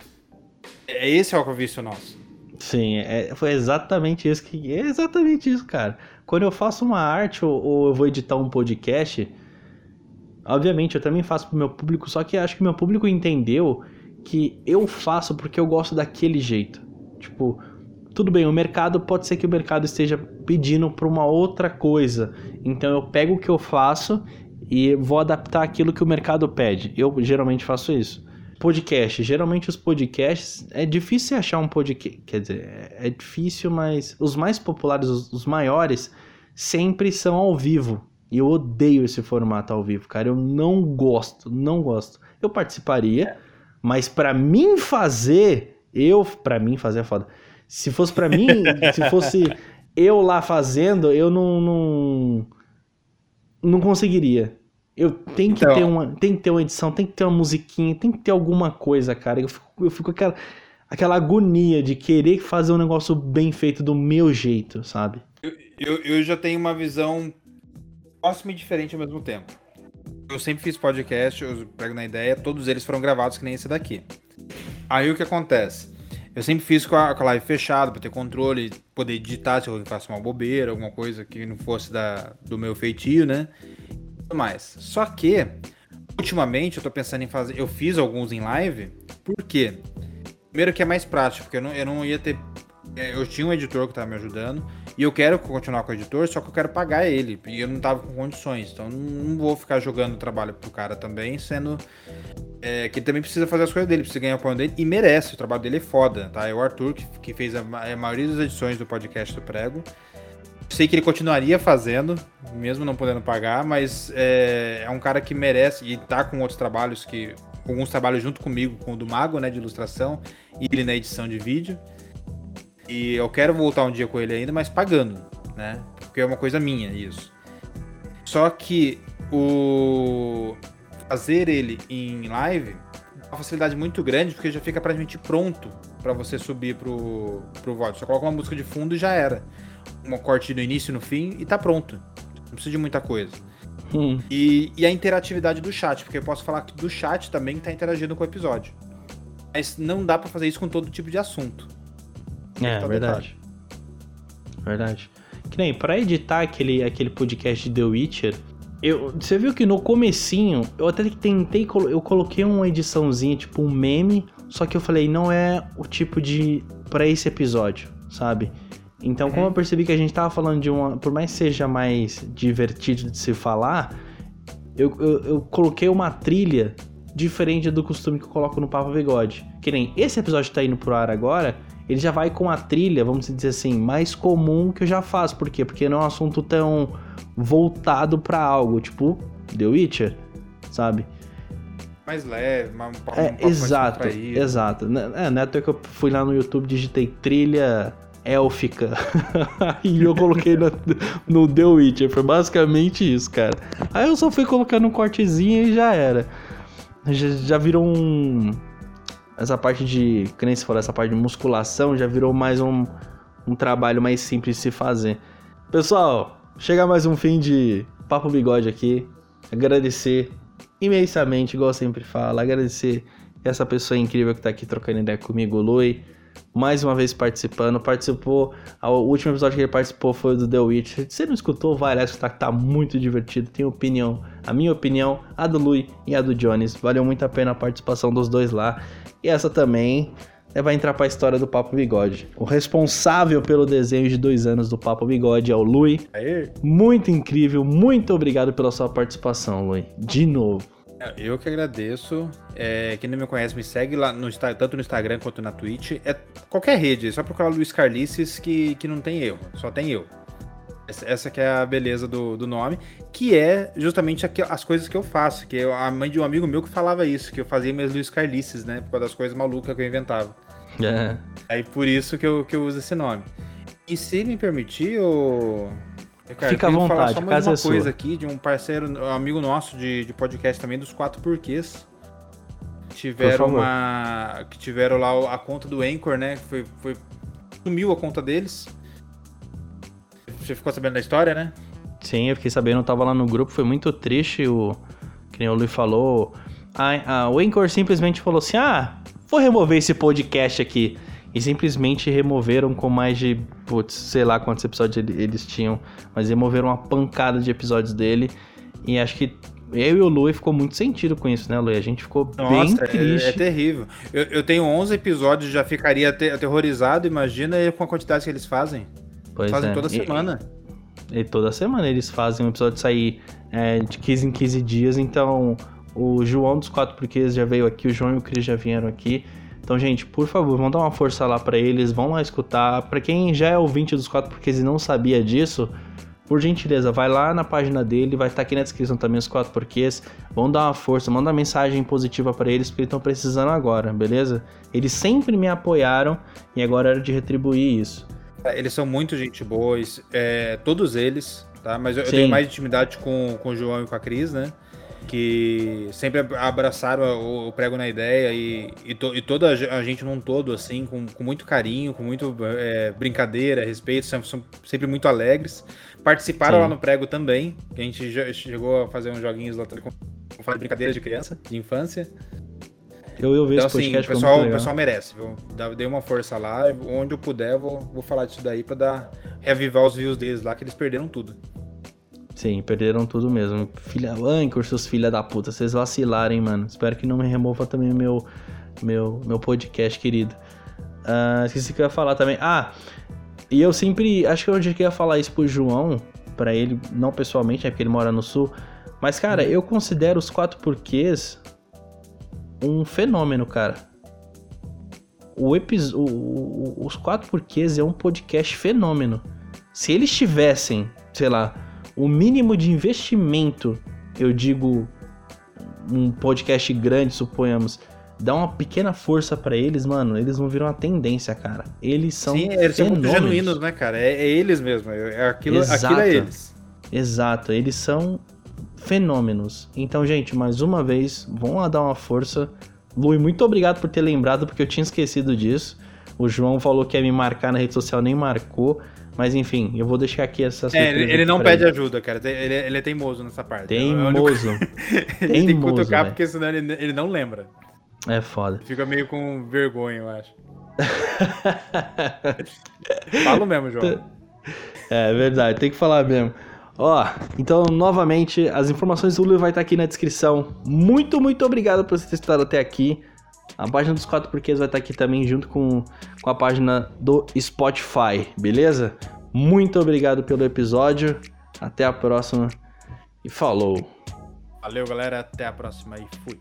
É esse é o vício nosso. Sim, é, foi exatamente isso que. É exatamente isso, cara. Quando eu faço uma arte ou, ou eu vou editar um podcast, obviamente eu também faço pro meu público, só que acho que meu público entendeu que eu faço porque eu gosto daquele jeito. Tipo, tudo bem, o mercado pode ser que o mercado esteja pedindo para uma outra coisa. Então eu pego o que eu faço e vou adaptar aquilo que o mercado pede. Eu geralmente faço isso. Podcast, geralmente os podcasts é difícil achar um podcast, quer dizer, é difícil, mas os mais populares, os, os maiores, sempre são ao vivo. E eu odeio esse formato ao vivo, cara. Eu não gosto, não gosto. Eu participaria, mas para mim fazer, eu, para mim fazer é foda. Se fosse para mim, se fosse eu lá fazendo, eu não não, não conseguiria. Eu tenho que então... ter uma, tem que ter uma edição, tem que ter uma musiquinha, tem que ter alguma coisa, cara. Eu fico, eu fico com aquela, aquela agonia de querer fazer um negócio bem feito do meu jeito, sabe? Eu, eu, eu já tenho uma visão próxima e diferente ao mesmo tempo. Eu sempre fiz podcast, eu pego na ideia, todos eles foram gravados que nem esse daqui. Aí o que acontece? Eu sempre fiz com a, com a live fechada, pra ter controle, poder editar se eu faço uma bobeira, alguma coisa que não fosse da, do meu feitio, né? Mais. Só que, ultimamente, eu tô pensando em fazer. Eu fiz alguns em live, por quê? Primeiro que é mais prático, porque eu não, eu não ia ter. É, eu tinha um editor que tava me ajudando, e eu quero continuar com o editor, só que eu quero pagar ele, e eu não tava com condições. Então não vou ficar jogando trabalho pro cara também, sendo. É, que ele também precisa fazer as coisas dele, precisa ganhar o pão dele, e merece, o trabalho dele é foda, tá? É o Arthur que, que fez a, a maioria das edições do podcast do Prego. Sei que ele continuaria fazendo, mesmo não podendo pagar, mas é, é um cara que merece e tá com outros trabalhos que. Alguns trabalhos junto comigo, com o do Mago, né? De ilustração, e ele na edição de vídeo. E eu quero voltar um dia com ele ainda, mas pagando, né? Porque é uma coisa minha isso. Só que o fazer ele em live é uma facilidade muito grande, porque já fica praticamente pronto para você subir pro, pro VOD. Só coloca uma música de fundo e já era. Uma corte no início e no fim e tá pronto. Não precisa de muita coisa. Hum. E, e, a interatividade do chat, porque eu posso falar que do chat também tá interagindo com o episódio. Mas não dá para fazer isso com todo tipo de assunto. É, tá verdade. Verdade. Que nem, pra editar aquele, aquele podcast de The Witcher, eu, você viu que no comecinho, eu até tentei, eu coloquei uma ediçãozinha, tipo um meme, só que eu falei, não é o tipo de. para esse episódio, sabe? Então, como eu percebi que a gente tava falando de uma. Por mais que seja mais divertido de se falar, eu, eu, eu coloquei uma trilha diferente do costume que eu coloco no Papo Bigode. Que nem esse episódio tá indo pro ar agora, ele já vai com a trilha, vamos dizer assim, mais comum que eu já faço. Por quê? Porque não é um assunto tão voltado para algo, tipo The Witcher, sabe? Mais leve, um pouco, é, um exato, exato. É, não é que eu fui lá no YouTube, digitei trilha élfica e eu coloquei no, The Witcher. Foi basicamente isso, cara. Aí eu só fui colocando um cortezinho e já era. Já, já virou um. Essa parte de. Que nem se essa parte de musculação já virou mais um, um trabalho mais simples de se fazer. Pessoal, Chega mais um fim de Papo Bigode aqui. Agradecer imensamente, igual eu sempre falo, agradecer essa pessoa incrível que tá aqui trocando ideia comigo, Lui. Mais uma vez participando, participou. O último episódio que ele participou foi do The Witch. Se você não escutou, vai lá escutar que tá muito divertido. Tem opinião, a minha opinião, a do Lui e a do Jones. Valeu muito a pena a participação dos dois lá. E essa também é, vai entrar para a história do Papo Bigode. O responsável pelo desenho de dois anos do Papo Bigode é o Lui. Aê. Muito incrível, muito obrigado pela sua participação, Lui. De novo. É, eu que agradeço. É, quem não me conhece, me segue lá no, tanto no Instagram quanto na Twitch. É qualquer rede, é só procurar Luiz Carlices que, que não tem erro, só tem eu. Essa, essa que é a beleza do, do nome, que é justamente as coisas que eu faço, que é a mãe de um amigo meu que falava isso, que eu fazia minhas Luiz Carlices, né? Por causa das coisas malucas que eu inventava. É. Aí por isso que eu, que eu uso esse nome. E se me permitir, o. Cara, Fica à vontade, falar só mais uma é coisa sua. aqui de um parceiro, um amigo nosso de, de podcast também, dos quatro porquês. Tiveram uma. Que tiveram lá a conta do Anchor, né? Foi, foi. Sumiu a conta deles. Você ficou sabendo da história, né? Sim, eu fiquei sabendo, eu tava lá no grupo, foi muito triste o. Que nem o Luiz falou. A, a, o Anchor simplesmente falou assim: ah, vou remover esse podcast aqui. E simplesmente removeram com mais de, putz, sei lá quantos episódios eles tinham, mas removeram uma pancada de episódios dele. E acho que eu e o Lui ficou muito sentido com isso, né, Lui? A gente ficou Nossa, bem é, triste. É, é terrível. Eu, eu, tenho 11 episódios, já ficaria aterrorizado, imagina com a quantidade que eles fazem. Pois fazem é. toda semana. E, e, toda semana eles fazem um episódio sair é, de 15 em 15 dias, então o João dos Quatro Porquês já veio aqui, o João e o Cris já vieram aqui. Então, gente, por favor, vão dar uma força lá para eles, vão lá escutar. Para quem já é ouvinte dos Quatro Porquês e não sabia disso, por gentileza, vai lá na página dele, vai estar aqui na descrição também os quatro porquês. Vão dar uma força, manda uma mensagem positiva para eles, porque eles estão precisando agora, beleza? Eles sempre me apoiaram e agora era de retribuir isso. Eles são muito gente boas, é, todos eles, tá? Mas eu, eu tenho mais intimidade com, com o João e com a Cris, né? Que sempre abraçaram o prego na ideia e, e, to, e, toda a gente num todo, assim, com, com muito carinho, com muito é, brincadeira, respeito, são, são, sempre muito alegres. Participaram Sim. lá no prego também, a gente já chegou a fazer uns joguinhos lá com, com brincadeira de criança, de infância. Eu, eu vejo então, assim, o pessoal, o pessoal merece, viu? Dei uma força lá, onde eu puder, vou, vou falar disso daí pra dar, reavivar os views deles lá, que eles perderam tudo. Sim, perderam tudo mesmo. Filha, Anchor, seus filha da puta, vocês vacilarem, mano. Espero que não me remova também meu, meu, meu podcast, querido. Uh, esqueci que eu ia falar também. Ah, e eu sempre. Acho que eu ia falar isso pro João, para ele, não pessoalmente, né? Porque ele mora no sul. Mas, cara, uhum. eu considero os quatro porquês um fenômeno, cara. O, episódio, os quatro porquês é um podcast fenômeno. Se eles tivessem, sei lá, o mínimo de investimento, eu digo um podcast grande, suponhamos, dá uma pequena força para eles, mano, eles vão virar uma tendência, cara. Eles são Sim, eles são muito genuínos, né, cara? É, é eles mesmo, é, é aquilo, Exato. aquilo é eles. Exato, eles são fenômenos. Então, gente, mais uma vez, vão lá dar uma força. Lui, muito obrigado por ter lembrado, porque eu tinha esquecido disso. O João falou que ia me marcar na rede social, nem marcou. Mas enfim, eu vou deixar aqui essa É, ele, ele não pede ele. ajuda, cara. Ele, ele, é teimoso nessa parte. Teimoso. É ele teimoso, tem que cutucar, véio. porque senão ele, ele não lembra. É foda. Fica meio com vergonha, eu acho. Falo mesmo, João. É verdade, tem que falar mesmo. Ó, então, novamente, as informações do Lula vai estar aqui na descrição. Muito, muito obrigado por você ter estado até aqui. A página dos quatro porquês vai estar aqui também junto com, com a página do Spotify, beleza? Muito obrigado pelo episódio. Até a próxima e falou. Valeu, galera. Até a próxima e fui.